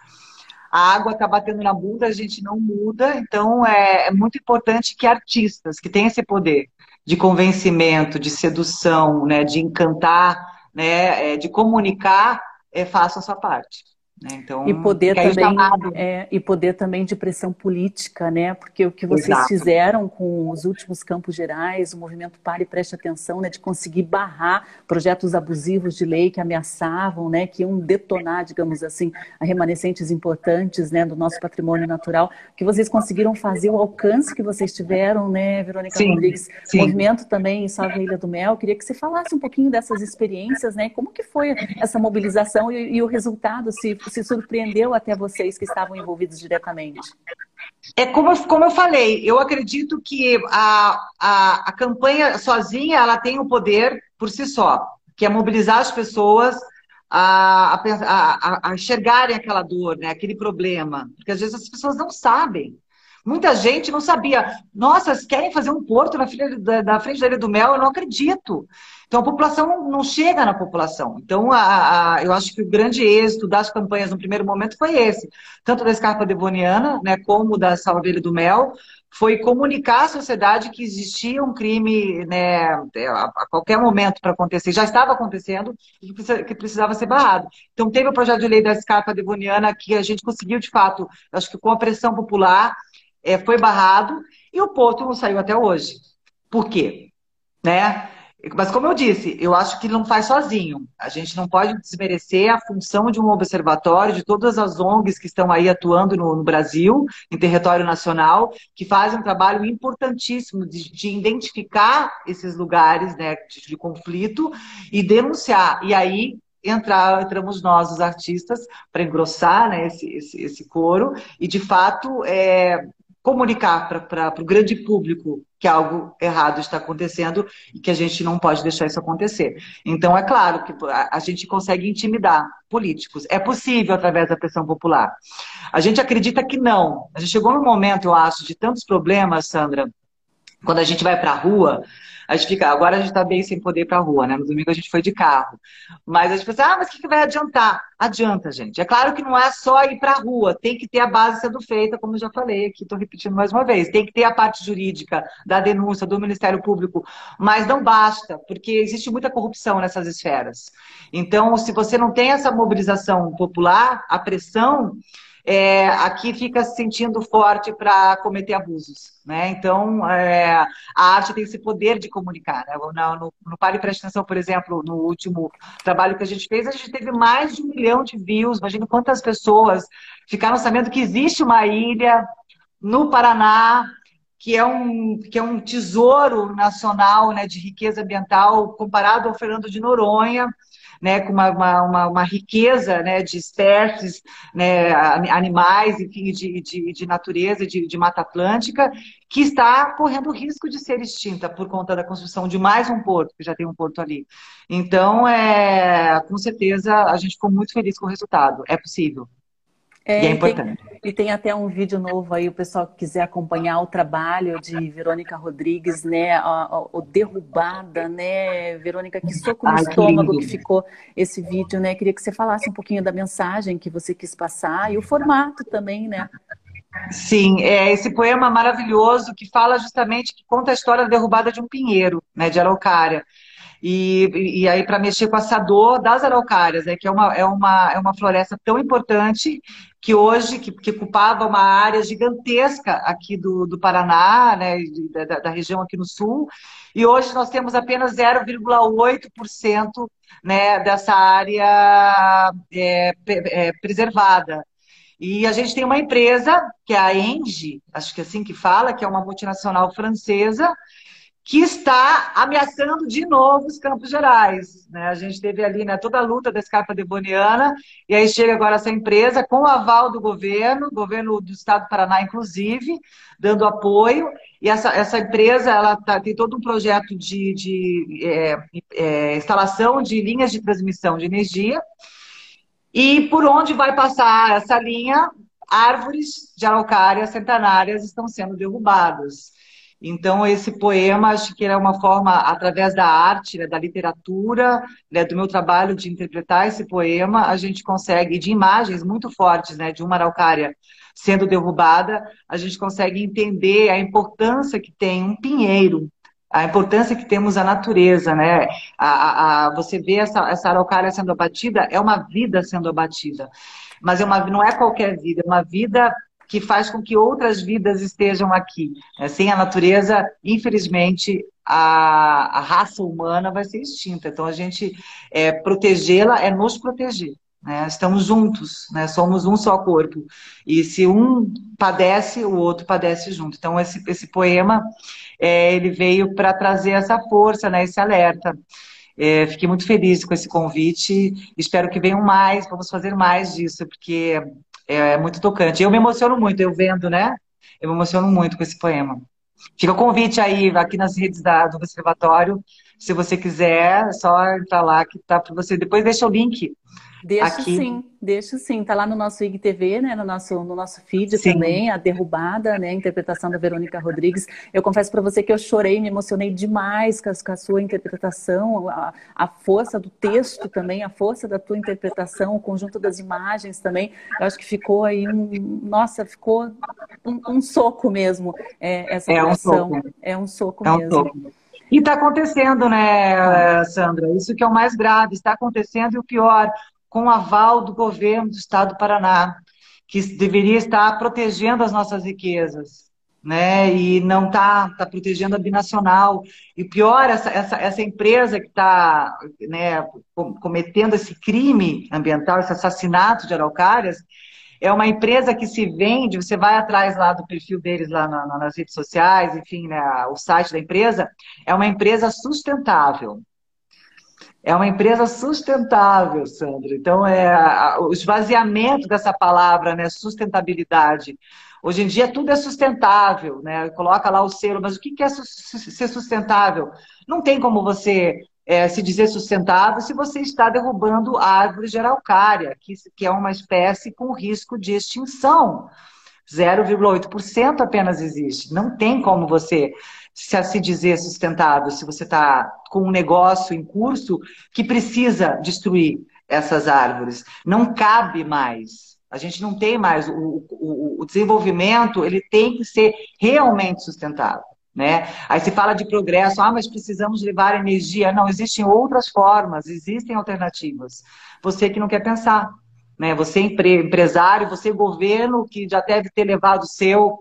A água está batendo na bunda, a gente não muda. Então, é, é muito importante que artistas que têm esse poder de convencimento, de sedução, né, de encantar, né, é, de comunicar, é, façam a sua parte. Né? Então, e poder também é, e poder também de pressão política, né? Porque o que vocês Exato. fizeram com os últimos campos gerais, o movimento Pare e Preste Atenção, né? De conseguir barrar projetos abusivos de lei que ameaçavam, né? Que iam detonar, digamos assim, remanescentes importantes, né? Do nosso patrimônio natural, que vocês conseguiram fazer o alcance que vocês tiveram, né? Verônica sim, Rodrigues, sim. movimento também em Salve Ilha do Mel. Queria que você falasse um pouquinho dessas experiências, né? Como que foi essa mobilização e, e o resultado, se se surpreendeu até vocês que estavam envolvidos diretamente? É como, como eu falei, eu acredito que a, a, a campanha sozinha ela tem o poder por si só, que é mobilizar as pessoas a, a, a, enxergarem aquela dor, né, aquele problema. Porque às vezes as pessoas não sabem. Muita gente não sabia. Nossa, querem fazer um porto na, frente da, na frente da Ilha do Mel? Eu não acredito. Então, a população não, chega na população. Então, a, a, eu acho que o grande êxito das campanhas no primeiro momento foi esse. Tanto da Escarpa Devoniana, né, como da Salveira do Mel, foi comunicar à sociedade que existia um crime né, a qualquer momento para acontecer, já estava acontecendo que precisava ser barrado. Então, teve o projeto de lei da Escarpa Devoniana que a gente conseguiu, de fato, acho que com a pressão popular, é, foi barrado e o Porto não saiu até hoje. Por quê? Né? Mas, como eu disse, eu acho que não faz sozinho. A gente não pode desmerecer a função de um observatório, de todas as ONGs que estão aí atuando no, no Brasil, em território nacional, que fazem um trabalho importantíssimo de, de identificar esses lugares né, de, de conflito e denunciar. E aí entrar, entramos nós, os artistas, para engrossar né, esse, esse, esse coro e, de fato, é, comunicar para o grande público que algo errado está acontecendo e que a gente não pode deixar isso acontecer. Então, é claro que a, a gente consegue intimidar políticos. É possível através da pressão popular. A gente acredita que não. A gente chegou num momento, eu acho, de tantos problemas, Sandra, quando a gente vai para a rua, a gente fica, agora a gente está bem sem poder ir para a rua, né? No domingo a gente foi de carro. Mas a gente pensa, ah, mas o que, que vai adiantar? Adianta, gente. É claro que não é só ir para a rua, tem que ter a base sendo feita, como eu já falei aqui, estou repetindo mais uma vez. Tem que ter a parte jurídica da denúncia do Ministério Público, mas não basta, porque existe muita corrupção nessas esferas. Então, se você não tem essa mobilização popular, a pressão é, aqui fica se sentindo forte para cometer abusos. Né? Então, é, a arte tem esse poder de comunicar. Né? No, no, no Pare Preste Atenção, por exemplo, no último trabalho que a gente fez, a gente teve mais de um milhão de views. Imagina quantas pessoas ficaram sabendo que existe uma ilha no Paraná que é um, que é um tesouro nacional né, de riqueza ambiental comparado ao Fernando de Noronha, né, com uma, uma, uma, riqueza né, de espécies, né, animais, enfim, de, de, de natureza, de, de Mata Atlântica, que está correndo risco de ser extinta por conta da construção de mais um porto, que já tem um porto ali. Então, é, com certeza, a gente ficou muito feliz com o resultado. É possível. É, e é importante. Tem, e tem até um vídeo novo aí, o pessoal que quiser acompanhar o trabalho de Verônica Rodrigues, né? O, derrubada, né? Verônica, que soco no Ai, estômago que, que, ficou esse vídeo, né? Queria que você falasse um pouquinho da mensagem que você quis passar e o formato também, né? Sim, é esse poema maravilhoso que fala justamente, que conta a história da derrubada de um pinheiro, né, de araucária. E, e aí para mexer com essa dor das araucárias, né, que é uma, é, uma, é uma floresta tão importante que hoje, que, que ocupava uma área gigantesca aqui do, do Paraná, né, da, da região aqui no sul, e hoje nós temos apenas 0,8% né, dessa área é, é, preservada. E a gente tem uma empresa, que é a Engie, acho que é assim que fala, que é uma multinacional francesa, que está ameaçando de novo os Campos Gerais. Né? A gente teve ali né, toda a luta da escarpa devoniana, e aí chega agora essa empresa com o aval do governo, governo do estado do Paraná, inclusive, dando apoio, e essa, essa empresa ela tá, tem todo um projeto de, de é, é, instalação de linhas de transmissão de energia, e por onde vai passar essa linha, árvores de araucária centenárias estão sendo derrubadas. Então, esse poema, acho que é uma forma, através da arte, né, da literatura, né, do meu trabalho de interpretar esse poema, a gente consegue, de imagens muito fortes, né, de uma araucária sendo derrubada, a gente consegue entender a importância que tem um pinheiro, a importância que temos a natureza, né? A, a, a, você vê essa, essa araucária sendo abatida, é uma vida sendo abatida. Mas é uma, não é qualquer vida, é uma vida que faz com que outras vidas estejam aqui. Né? Sem a natureza, infelizmente, a, a raça humana vai ser extinta. Então, a gente é, protegê-la é nos proteger. Né? Estamos juntos, né? somos um só corpo. E se um padece, o outro padece junto. Então, esse, esse poema é, ele veio para trazer essa força, né? esse alerta. É, fiquei muito feliz com esse convite. Espero que venham mais, vamos fazer mais disso, porque é muito tocante. Eu me emociono muito, eu vendo, né? Eu me emociono muito com esse poema. Fica o convite aí, aqui nas redes da, do Observatório. Se você quiser, é só entrar lá que tá para você. Depois deixa o link Deixo aqui. sim, deixo sim. Tá lá no nosso IGTV, né? No nosso, no nosso feed sim. também, a derrubada, né? A interpretação da Verônica Rodrigues. Eu confesso para você que eu chorei, me emocionei demais com a, com a sua interpretação, a, a, força do texto também, a força da tua interpretação, o conjunto das imagens também. Eu acho que ficou aí um. Nossa, ficou um, um soco mesmo, é, essa é Um. É um soco é mesmo. Um soco. E está acontecendo, né, Sandra? Isso que é o mais grave, está acontecendo e o pior, com aval do governo do Estado do Paraná, que deveria estar protegendo as nossas riquezas, né? E não está tá protegendo a binacional. E pior, essa, essa, essa empresa que está né, cometendo esse crime ambiental, esse assassinato de araucárias, é uma empresa que se vende, você vai atrás lá do perfil deles lá na, nas redes sociais, enfim, né, o site da empresa, é uma empresa sustentável. É uma empresa sustentável, Sandra. Então, é o esvaziamento dessa palavra, né, sustentabilidade. Hoje em dia tudo é sustentável, né? Coloca lá o selo, mas o que é ser sustentável? Não tem como você é, se dizer sustentável se você está derrubando árvores de araucária, que é uma espécie com risco de extinção. 0,8% apenas existe. Não tem como você se se dizer sustentado se você está com um negócio em curso que precisa destruir essas árvores. Não cabe mais. A gente não tem mais o, o, o desenvolvimento, ele tem que ser realmente sustentável. Né? Aí se fala de progresso, ah, mas precisamos levar energia. Não, existem outras formas, existem alternativas. Você que não quer pensar, né? Você empresário, você governo que já deve ter levado o seu,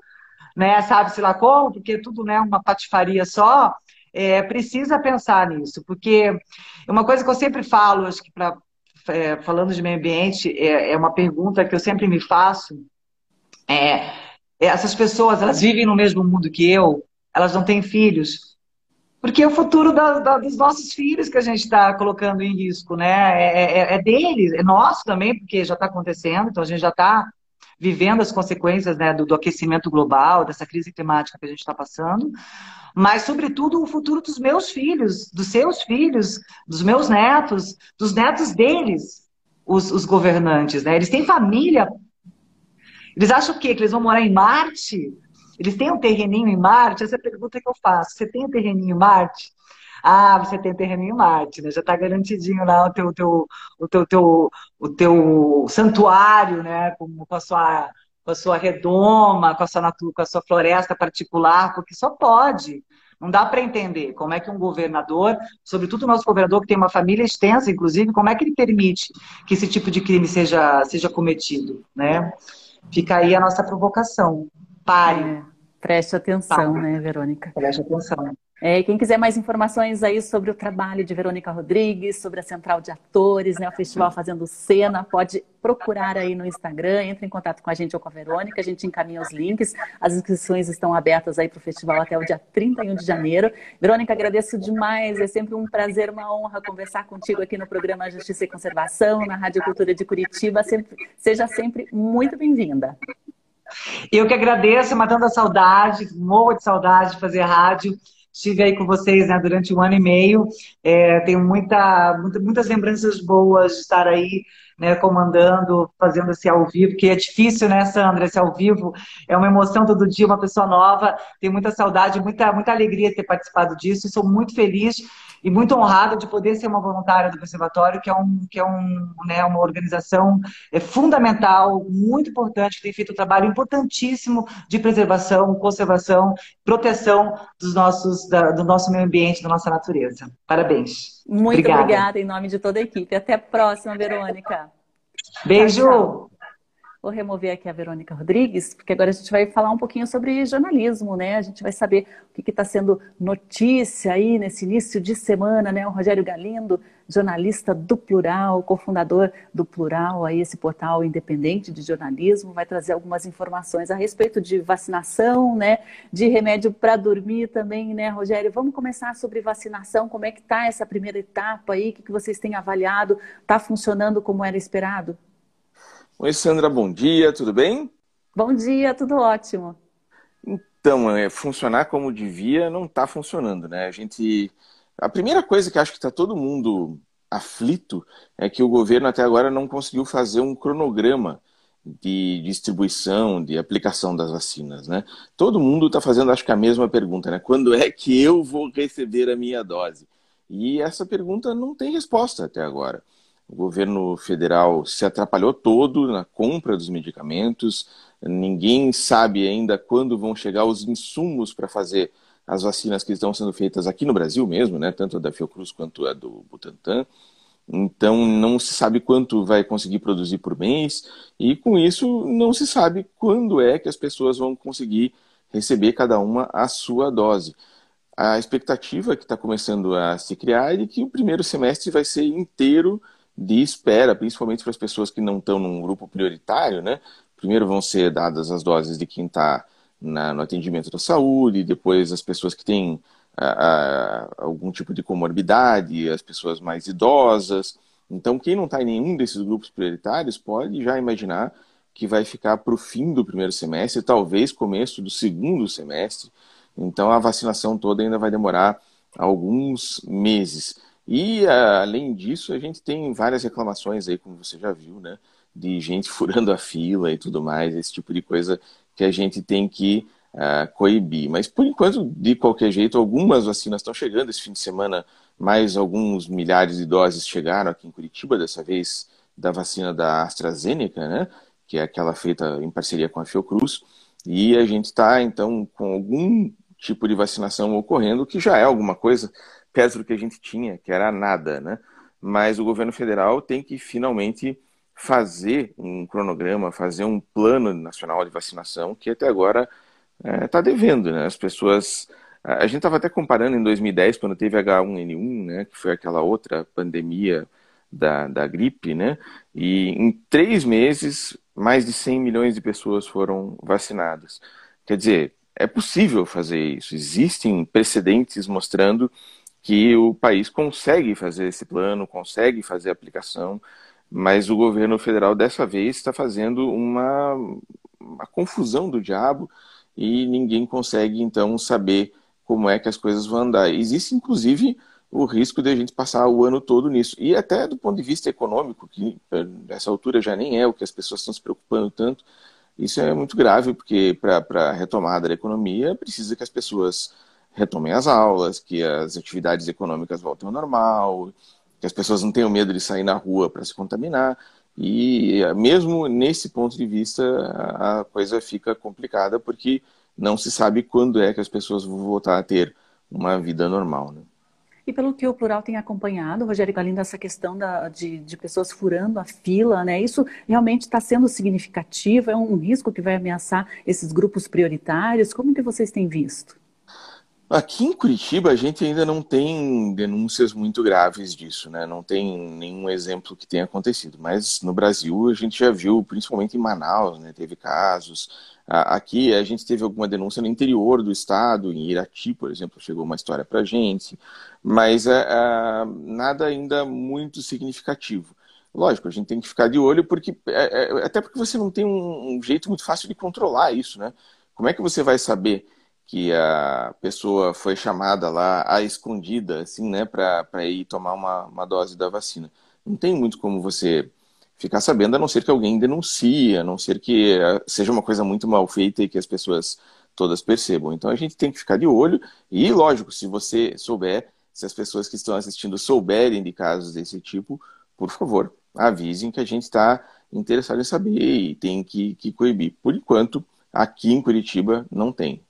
né? Sabe-se lá como, porque tudo não é uma patifaria só. É, precisa pensar nisso, porque uma coisa que eu sempre falo, acho que para é, falando de meio ambiente, é, é, uma pergunta que eu sempre me faço. É, essas pessoas, elas vivem no mesmo mundo que eu, elas não têm filhos. Porque é o futuro da, da, dos nossos filhos que a gente está colocando em risco, né? É, é, é deles, é nosso também, porque já está acontecendo, então a gente já está vivendo as consequências né, do, do, aquecimento global, dessa crise climática que a gente está passando, mas, sobretudo, o futuro dos meus filhos, dos seus filhos, dos meus netos, dos netos deles, os, os governantes. Né? Eles têm família. Eles acham o quê? Que eles vão morar em Marte? Eles têm um terreninho em Marte? Essa é a pergunta que eu faço. Você tem um terreninho em Marte? Ah, você tem terreninho em Marte, né? Já está garantidinho lá o teu, teu, o teu, teu, o teu santuário, né? Com, com, a sua, com a sua redoma, com a sua, natura, com a sua floresta particular, porque só pode. Não dá para entender como é que um governador, sobretudo o nosso governador que tem uma família extensa, inclusive, como é que ele permite que esse tipo de crime seja, seja cometido, né? Fica aí a nossa provocação. Pare. É, preste atenção, né, Verônica? Preste atenção. É, quem quiser mais informações aí sobre o trabalho de Verônica Rodrigues, sobre a Central de Atores, né, o Festival Fazendo Cena, pode procurar aí no Instagram, entre em contato com a gente ou com a Verônica, a gente encaminha os links. As inscrições estão abertas aí para o festival até o dia 31 de janeiro. Verônica, agradeço demais, é sempre um prazer, uma honra conversar contigo aqui no programa Justiça e Conservação, na Rádio Cultura de Curitiba. Sempre, seja sempre muito bem-vinda. Eu que agradeço, matando a saudade, morro de saudade de fazer rádio. Estive aí com vocês né, durante um ano e meio. É, tenho muita, muita, muitas lembranças boas de estar aí né, comandando, fazendo esse ao vivo, que é difícil, né, Sandra, esse ao vivo. É uma emoção todo dia, uma pessoa nova. Tenho muita saudade, muita, muita alegria de ter participado disso. Sou muito feliz e muito honrada de poder ser uma voluntária do Conservatório, que é, um, que é um, né, uma organização é, fundamental, muito importante, que tem feito um trabalho importantíssimo de preservação, conservação, proteção dos nossos, da, do nosso meio ambiente, da nossa natureza. Parabéns. Muito obrigada, obrigada em nome de toda a equipe. Até a próxima, Verônica. Beijo. Tchau, tchau. Vou remover aqui a Verônica Rodrigues, porque agora a gente vai falar um pouquinho sobre jornalismo, né? A gente vai saber o que está sendo notícia aí nesse início de semana, né? O Rogério Galindo, jornalista do Plural, cofundador do Plural, aí esse portal independente de jornalismo, vai trazer algumas informações a respeito de vacinação, né? De remédio para dormir também, né, Rogério? Vamos começar sobre vacinação. Como é que está essa primeira etapa aí? O que vocês têm avaliado? Está funcionando como era esperado? Oi, Sandra, bom dia, tudo bem? Bom dia, tudo ótimo. Então, é, funcionar como devia não está funcionando, né? A gente. A primeira coisa que acho que está todo mundo aflito é que o governo até agora não conseguiu fazer um cronograma de distribuição, de aplicação das vacinas, né? Todo mundo está fazendo, acho que a mesma pergunta, né? Quando é que eu vou receber a minha dose? E essa pergunta não tem resposta até agora. O governo federal se atrapalhou todo na compra dos medicamentos, ninguém sabe ainda quando vão chegar os insumos para fazer as vacinas que estão sendo feitas aqui no Brasil mesmo, né? tanto a da Fiocruz quanto a do Butantan. Então, não se sabe quanto vai conseguir produzir por mês, e com isso, não se sabe quando é que as pessoas vão conseguir receber cada uma a sua dose. A expectativa que está começando a se criar é de que o primeiro semestre vai ser inteiro de espera, principalmente para as pessoas que não estão num grupo prioritário, né? Primeiro vão ser dadas as doses de quem está no atendimento da saúde, depois as pessoas que têm a, a, algum tipo de comorbidade, as pessoas mais idosas. Então, quem não está em nenhum desses grupos prioritários pode já imaginar que vai ficar para o fim do primeiro semestre, talvez começo do segundo semestre. Então, a vacinação toda ainda vai demorar alguns meses. E, além disso, a gente tem várias reclamações aí, como você já viu, né? de gente furando a fila e tudo mais, esse tipo de coisa que a gente tem que uh, coibir. Mas, por enquanto, de qualquer jeito, algumas vacinas estão chegando. Esse fim de semana, mais alguns milhares de doses chegaram aqui em Curitiba, dessa vez da vacina da AstraZeneca, né? que é aquela feita em parceria com a Fiocruz. E a gente está, então, com algum tipo de vacinação ocorrendo, que já é alguma coisa perto do que a gente tinha, que era nada, né? Mas o governo federal tem que finalmente fazer um cronograma, fazer um plano nacional de vacinação que até agora está é, devendo, né? As pessoas... A gente estava até comparando em 2010, quando teve H1N1, né? Que foi aquela outra pandemia da, da gripe, né? E em três meses, mais de 100 milhões de pessoas foram vacinadas. Quer dizer, é possível fazer isso. Existem precedentes mostrando que o país consegue fazer esse plano, consegue fazer a aplicação, mas o governo federal dessa vez está fazendo uma, uma confusão do diabo e ninguém consegue então saber como é que as coisas vão andar. Existe inclusive o risco de a gente passar o ano todo nisso. E até do ponto de vista econômico, que eh, nessa altura já nem é o que as pessoas estão se preocupando tanto, isso é muito grave, porque para a retomada da economia precisa que as pessoas retomem as aulas, que as atividades econômicas voltem ao normal, que as pessoas não tenham medo de sair na rua para se contaminar. E mesmo nesse ponto de vista, a coisa fica complicada, porque não se sabe quando é que as pessoas vão voltar a ter uma vida normal. Né? E pelo que o Plural tem acompanhado, Rogério Galindo, essa questão da, de, de, pessoas furando a fila, né? Isso realmente está sendo significativo? É um risco que vai ameaçar esses grupos prioritários? Como que vocês têm visto? Aqui em Curitiba a gente ainda não tem denúncias muito graves disso, né? Não tem nenhum exemplo que tenha acontecido. Mas no Brasil a gente já viu, principalmente em Manaus, né? Teve casos. Aqui a gente teve alguma denúncia no interior do estado, em Irati, por exemplo, chegou uma história para a gente, mas é, é, nada ainda muito significativo. Lógico, a gente tem que ficar de olho, porque é, é, até porque você não tem um, um, jeito muito fácil de controlar isso, né? Como é que você vai saber que a pessoa foi chamada lá a escondida, assim, né, para ir tomar uma, uma dose da vacina? Não tem muito como você ficar sabendo, a não ser que alguém denuncie, a não ser que eh, seja uma coisa muito mal feita e que as pessoas todas percebam. Então a gente tem que ficar de olho e, lógico, se você souber, se as pessoas que estão assistindo souberem de casos desse tipo, por favor, avisem que a gente está interessado em saber e tem que, que coibir. Por enquanto, aqui em Curitiba não tem.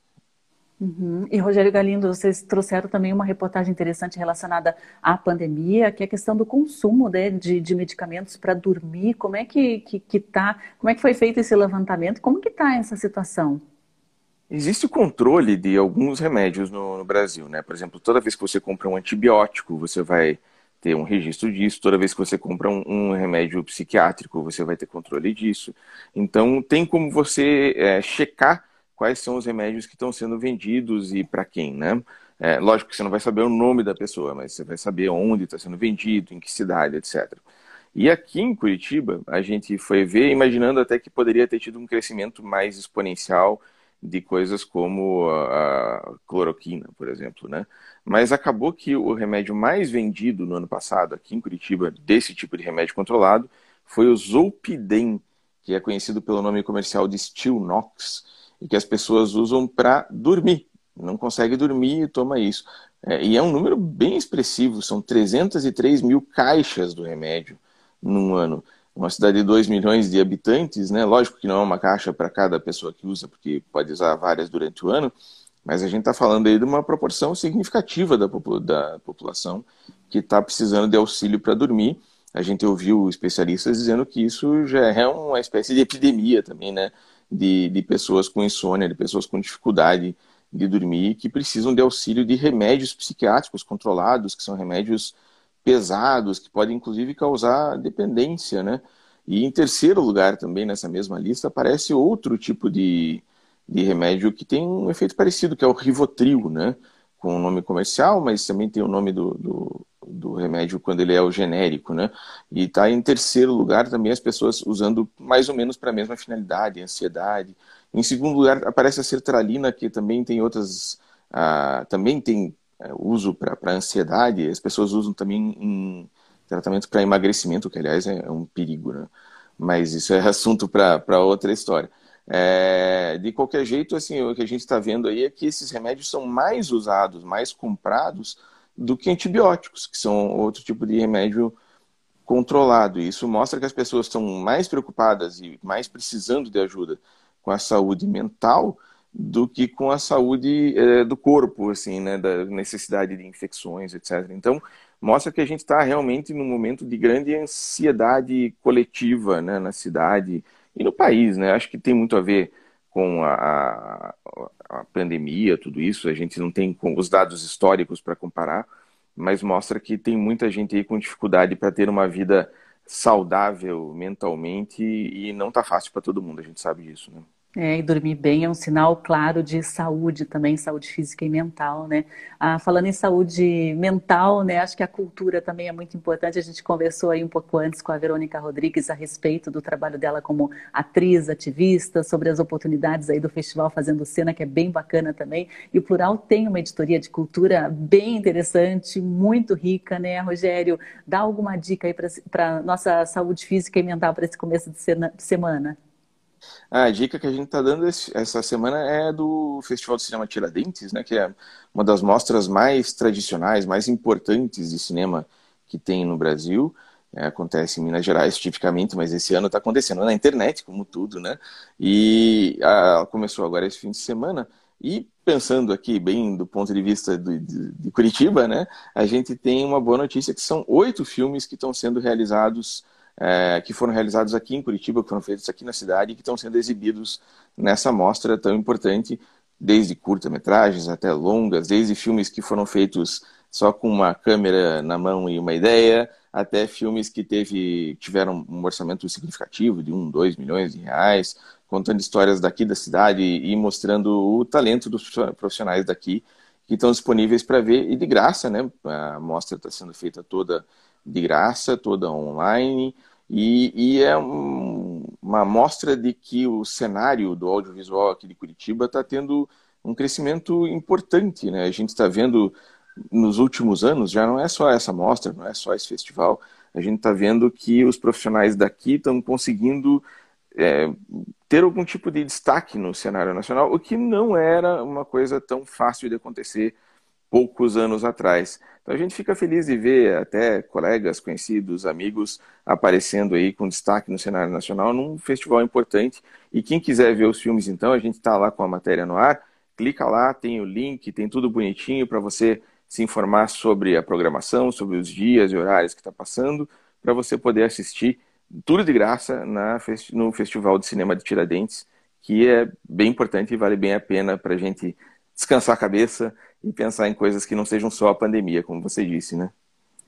Uhum. E Rogério Galindo, vocês trouxeram também uma reportagem interessante relacionada à pandemia, que é a questão do consumo né, de, de, medicamentos para dormir. Como é que, que, que tá, como é que foi feito esse levantamento? Como que está essa situação? Existe o controle de alguns remédios no, no, Brasil, né? Por exemplo, toda vez que você compra um antibiótico, você vai ter um registro disso. Toda vez que você compra um, um remédio psiquiátrico, você vai ter controle disso. Então, tem como você é, checar quais são os remédios que estão sendo vendidos e para quem, né? É, lógico que você não vai saber o nome da pessoa, mas você vai saber onde está sendo vendido, em que cidade, etc. E aqui em Curitiba, a gente foi ver, imaginando até que poderia ter tido um crescimento mais exponencial de coisas como a cloroquina, por exemplo, né? Mas acabou que o remédio mais vendido no ano passado, aqui em Curitiba, desse tipo de remédio controlado, foi o Zolpidem, que é conhecido pelo nome comercial de Stilnox, e que as pessoas usam para dormir. Não consegue dormir e toma isso. É, e é um número bem expressivo, são 303 mil caixas do remédio num ano. Uma cidade de 2 milhões de habitantes, né? Lógico que não é uma caixa para cada pessoa que usa, porque pode usar várias durante o ano, mas a gente está falando aí de uma proporção significativa da, da população que está precisando de auxílio para dormir. A gente ouviu especialistas dizendo que isso já é uma espécie de epidemia também, né? De, de pessoas com insônia, de pessoas com dificuldade de dormir, que precisam de auxílio de remédios psiquiátricos controlados, que são remédios pesados, que podem inclusive causar dependência, né? E em terceiro lugar também nessa mesma lista aparece outro tipo de, de remédio que tem um efeito parecido, que é o Rivotril, né? Com o nome comercial, mas também tem o nome do, do do remédio quando ele é o genérico, né? E está em terceiro lugar também as pessoas usando mais ou menos para a mesma finalidade, ansiedade. Em segundo lugar aparece a sertralina, que também tem outras, ah, também tem é, uso para ansiedade. As pessoas usam também em tratamento para emagrecimento, que aliás é, é um perigo, né? mas isso é assunto para outra história. É, de qualquer jeito, assim, o que a gente está vendo aí é que esses remédios são mais usados, mais comprados do que antibióticos, que são outro tipo de remédio controlado. E isso mostra que as pessoas estão mais preocupadas e mais precisando de ajuda com a saúde mental do que com a saúde é, do corpo, assim, né, da necessidade de infecções, etc. Então, mostra que a gente está realmente num momento de grande ansiedade coletiva, né, na cidade e no país, né. Acho que tem muito a ver com a, a, a pandemia, tudo isso. A gente não tem os dados históricos para comparar, mas mostra que tem muita gente aí com dificuldade para ter uma vida saudável mentalmente e não está fácil para todo mundo. A gente sabe disso, né. É, e dormir bem é um sinal claro de saúde também, saúde física e mental, né? Ah, falando em saúde mental, né? Acho que a cultura também é muito importante. A gente conversou aí um pouco antes com a Verônica Rodrigues a respeito do trabalho dela como atriz, ativista, sobre as oportunidades aí do festival Fazendo Cena, que é bem bacana também. E o Plural tem uma editoria de cultura bem interessante, muito rica, né? Rogério, dá alguma dica aí para nossa saúde física e mental para esse começo de semana? A dica que a gente está dando essa semana é do Festival de Cinema Tiradentes, né, que é uma das mostras mais tradicionais, mais importantes de cinema que tem no Brasil. É, acontece em Minas Gerais tipicamente, mas esse ano está acontecendo na internet, como tudo, né? E a, começou agora esse fim de semana. E pensando aqui bem do ponto de vista do, de, de Curitiba, né? A gente tem uma boa notícia que são oito filmes que estão sendo realizados é, que foram realizados aqui em Curitiba, que foram feitos aqui na cidade e que estão sendo exibidos nessa mostra tão importante, desde curta-metragens até longas, desde filmes que foram feitos só com uma câmera na mão e uma ideia, até filmes que teve, tiveram um orçamento significativo de um, dois milhões de reais, contando histórias daqui da cidade e mostrando o talento dos profissionais daqui que estão disponíveis para ver e de graça, né? A mostra está sendo feita toda de graça, toda online, e, e é um, uma amostra de que o cenário do audiovisual aqui de Curitiba está tendo um crescimento importante. Né? A gente está vendo nos últimos anos, já não é só essa mostra, não é só esse festival, a gente está vendo que os profissionais daqui estão conseguindo é, ter algum tipo de destaque no cenário nacional, o que não era uma coisa tão fácil de acontecer poucos anos atrás. Então a gente fica feliz de ver até colegas, conhecidos, amigos aparecendo aí com destaque no cenário nacional num festival importante. E quem quiser ver os filmes, então, a gente está lá com a matéria no ar. Clica lá, tem o link, tem tudo bonitinho para você se informar sobre a programação, sobre os dias e horários que está passando, para você poder assistir tudo de graça na, no Festival de Cinema de Tiradentes, que é bem importante e vale bem a pena para a gente descansar a cabeça e pensar em coisas que não sejam só a pandemia, como você disse, né?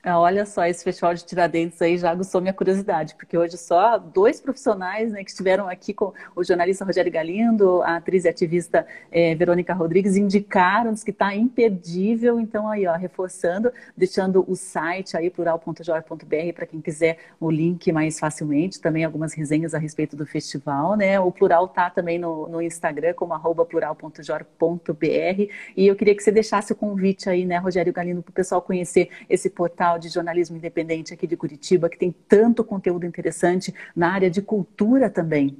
Ah, olha só, esse festival de Tiradentes aí já aguçou minha curiosidade, porque hoje só dois profissionais né, que estiveram aqui com o jornalista Rogério Galindo, a atriz e ativista é, Verônica Rodrigues, indicaram que está imperdível. Então, aí, ó, reforçando, deixando o site aí, plural.jor.br, para quem quiser o link mais facilmente. Também algumas resenhas a respeito do festival, né? O Plural tá também no, no Instagram, como arroba plural.jor.br. E eu queria que você deixasse o convite aí, né, Rogério Galindo, para o pessoal conhecer esse portal de Jornalismo Independente aqui de Curitiba, que tem tanto conteúdo interessante na área de cultura também.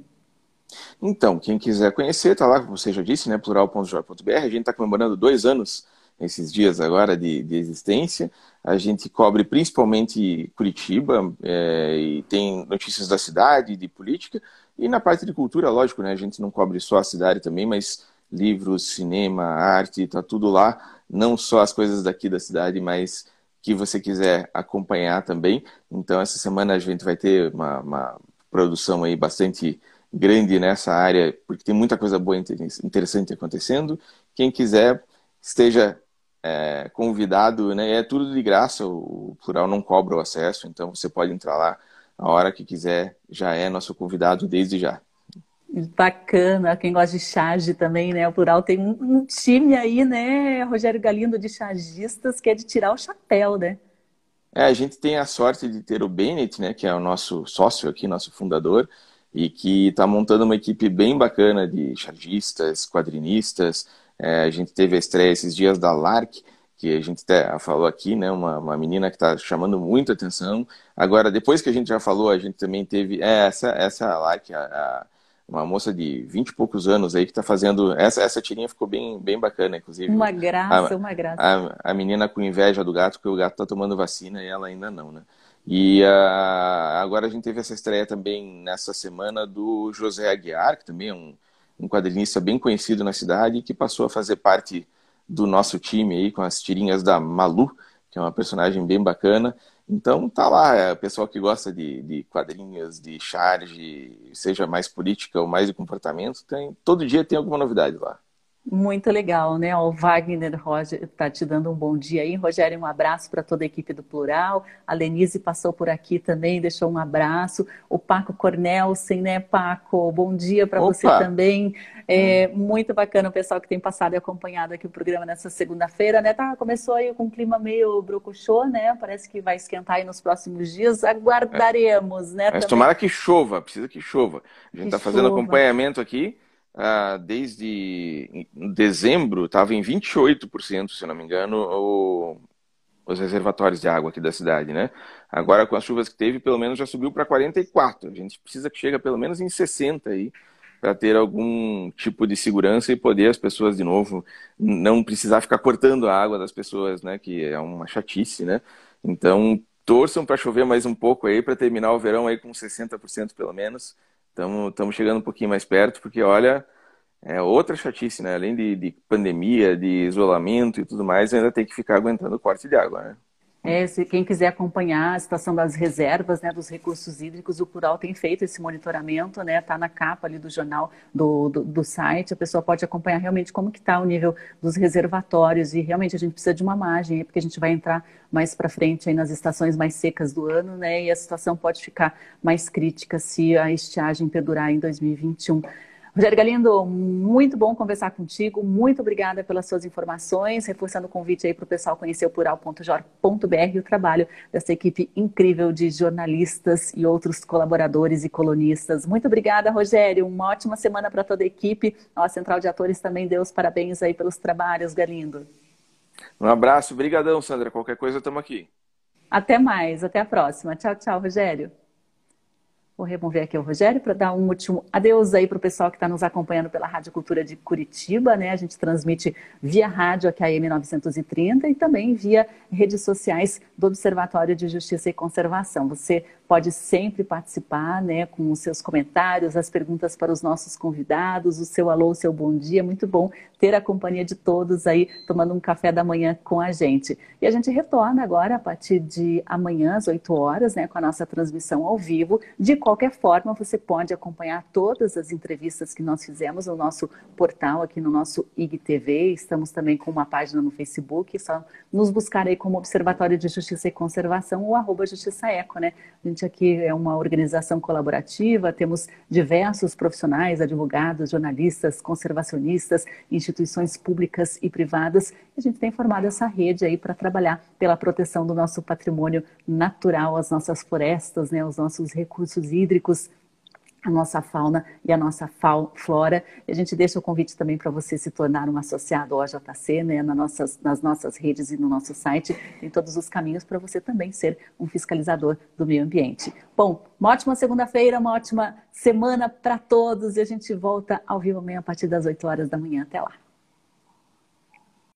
Então, quem quiser conhecer, está lá, como você já disse, né, plural.jor.br. A gente está comemorando dois anos esses dias agora de, de, existência. A gente cobre principalmente Curitiba é, e tem notícias da cidade, de política. E na parte de cultura, lógico, né, a gente não cobre só a cidade também, mas livros, cinema, arte, está tudo lá. Não só as coisas daqui da cidade, mas que você quiser acompanhar também. Então, essa semana a gente vai ter uma, uma produção aí bastante grande nessa área, porque tem muita coisa boa e interessante acontecendo. Quem quiser, esteja é, convidado, né? É tudo de graça, o Plural não cobra o acesso, então você pode entrar lá a hora que quiser, já é nosso convidado desde já. Bacana, quem gosta de charge também, né? O Plural tem um, time aí, né, Rogério Galindo, de chargistas, que é de tirar o chapéu, né? É, a gente tem a sorte de ter o Bennett, né, que é o nosso sócio aqui, nosso fundador, e que está montando uma equipe bem bacana de chargistas, quadrinistas. É, a gente teve a estreia esses dias da LARC, que a gente até falou aqui, né? Uma, uma menina que está chamando muita atenção. Agora, depois que a gente já falou, a gente também teve é, essa essa like a, a, uma moça de vinte e poucos anos aí que está fazendo essa essa tirinha ficou bem bem bacana, inclusive. Uma graça, a, uma graça. A, a menina com inveja do gato porque o gato está tomando vacina e ela ainda não, né? E uh, agora a gente teve essa estreia também nessa semana do José Aguiar, que também é um, um quadrinista bem conhecido na cidade, que passou a fazer parte do nosso time aí com as tirinhas da Malu, que é uma personagem bem bacana. Então tá lá, é o pessoal que gosta de, de quadrinhos, de charge, seja mais política ou mais de comportamento, tem, todo dia tem alguma novidade lá. Muito legal, né? O Wagner Roger está te dando um bom dia aí. Rogério, um abraço para toda a equipe do Plural. A Lenise passou por aqui também, deixou um abraço. O Paco Cornelsen, né, Paco? Bom dia para você também. É muito bacana o pessoal que tem passado e acompanhado aqui o programa nessa segunda-feira, né? Tá, começou aí com um clima meio brocochô, né? Parece que vai esquentar aí nos próximos dias. Aguardaremos, é. né? Mas também. tomara que chova, precisa que chova. A gente está fazendo acompanhamento aqui ah, desde dezembro estava em 28%, se não me engano, o, os reservatórios de água aqui da cidade, né? Agora com as chuvas que teve, pelo menos já subiu para 44. A gente precisa que chegue pelo menos em 60 aí para ter algum tipo de segurança e poder as pessoas de novo não precisar ficar cortando a água das pessoas, né? Que é uma chatice, né? Então torçam para chover mais um pouco aí para terminar o verão aí com 60% pelo menos Estamos chegando um pouquinho mais perto, porque olha, é outra chatice, né? Além de, de pandemia, de isolamento e tudo mais, ainda tem que ficar aguentando o corte de água, né? É, se quem quiser acompanhar a situação das reservas, né, dos recursos hídricos, o Plural tem feito esse monitoramento, né, tá na capa ali do jornal do, do, do site, a pessoa pode acompanhar realmente como que está o nível dos reservatórios e realmente a gente precisa de uma margem, porque a gente vai entrar mais para frente aí nas estações mais secas do ano, né, e a situação pode ficar mais crítica se a estiagem perdurar em 2021. Rogério Galindo, muito bom conversar contigo. Muito obrigada pelas suas informações, reforçando o convite aí para o pessoal conhecer o plural.jor.br e o trabalho dessa equipe incrível de jornalistas e outros colaboradores e colonistas. Muito obrigada, Rogério. Uma ótima semana para toda a equipe. A Central de Atores também deu os parabéns aí pelos trabalhos, Galindo. Um abraço, brigadão, Sandra. Qualquer coisa, estamos aqui. Até mais, até a próxima. Tchau, tchau, Rogério. Vou remover aqui o Rogério para dar um último adeus aí para o pessoal que está nos acompanhando pela Rádio Cultura de Curitiba, né? A gente transmite via rádio aqui a M930 e também via redes sociais do Observatório de Justiça e Conservação. Você pode sempre participar, né, com os seus comentários, as perguntas para os nossos convidados, o seu alô, o seu bom dia. Muito bom ter a companhia de todos aí tomando um café da manhã com a gente. E a gente retorna agora a partir de amanhã às 8 horas, né, com a nossa transmissão ao vivo. De qualquer forma, você pode acompanhar todas as entrevistas que nós fizemos no nosso portal aqui no nosso IGTV. Estamos também com uma página no Facebook, é só nos buscar aí como Observatório de Justiça e Conservação ou arroba Justiça Eco, né? A gente aqui é uma organização colaborativa, temos diversos profissionais, advogados, jornalistas, conservacionistas, instituições públicas e privadas. E a gente tem formado essa rede aí para trabalhar pela proteção do nosso patrimônio natural, as nossas florestas, né, os nossos recursos hídricos a nossa fauna e a nossa flora. A gente deixa o convite também para você se tornar um associado ao OJC, né, nas, nossas, nas nossas redes e no nosso site. Tem todos os caminhos para você também ser um fiscalizador do meio ambiente. Bom, uma ótima segunda-feira, uma ótima semana para todos e a gente volta ao vivo amanhã a partir das 8 horas da manhã. Até lá.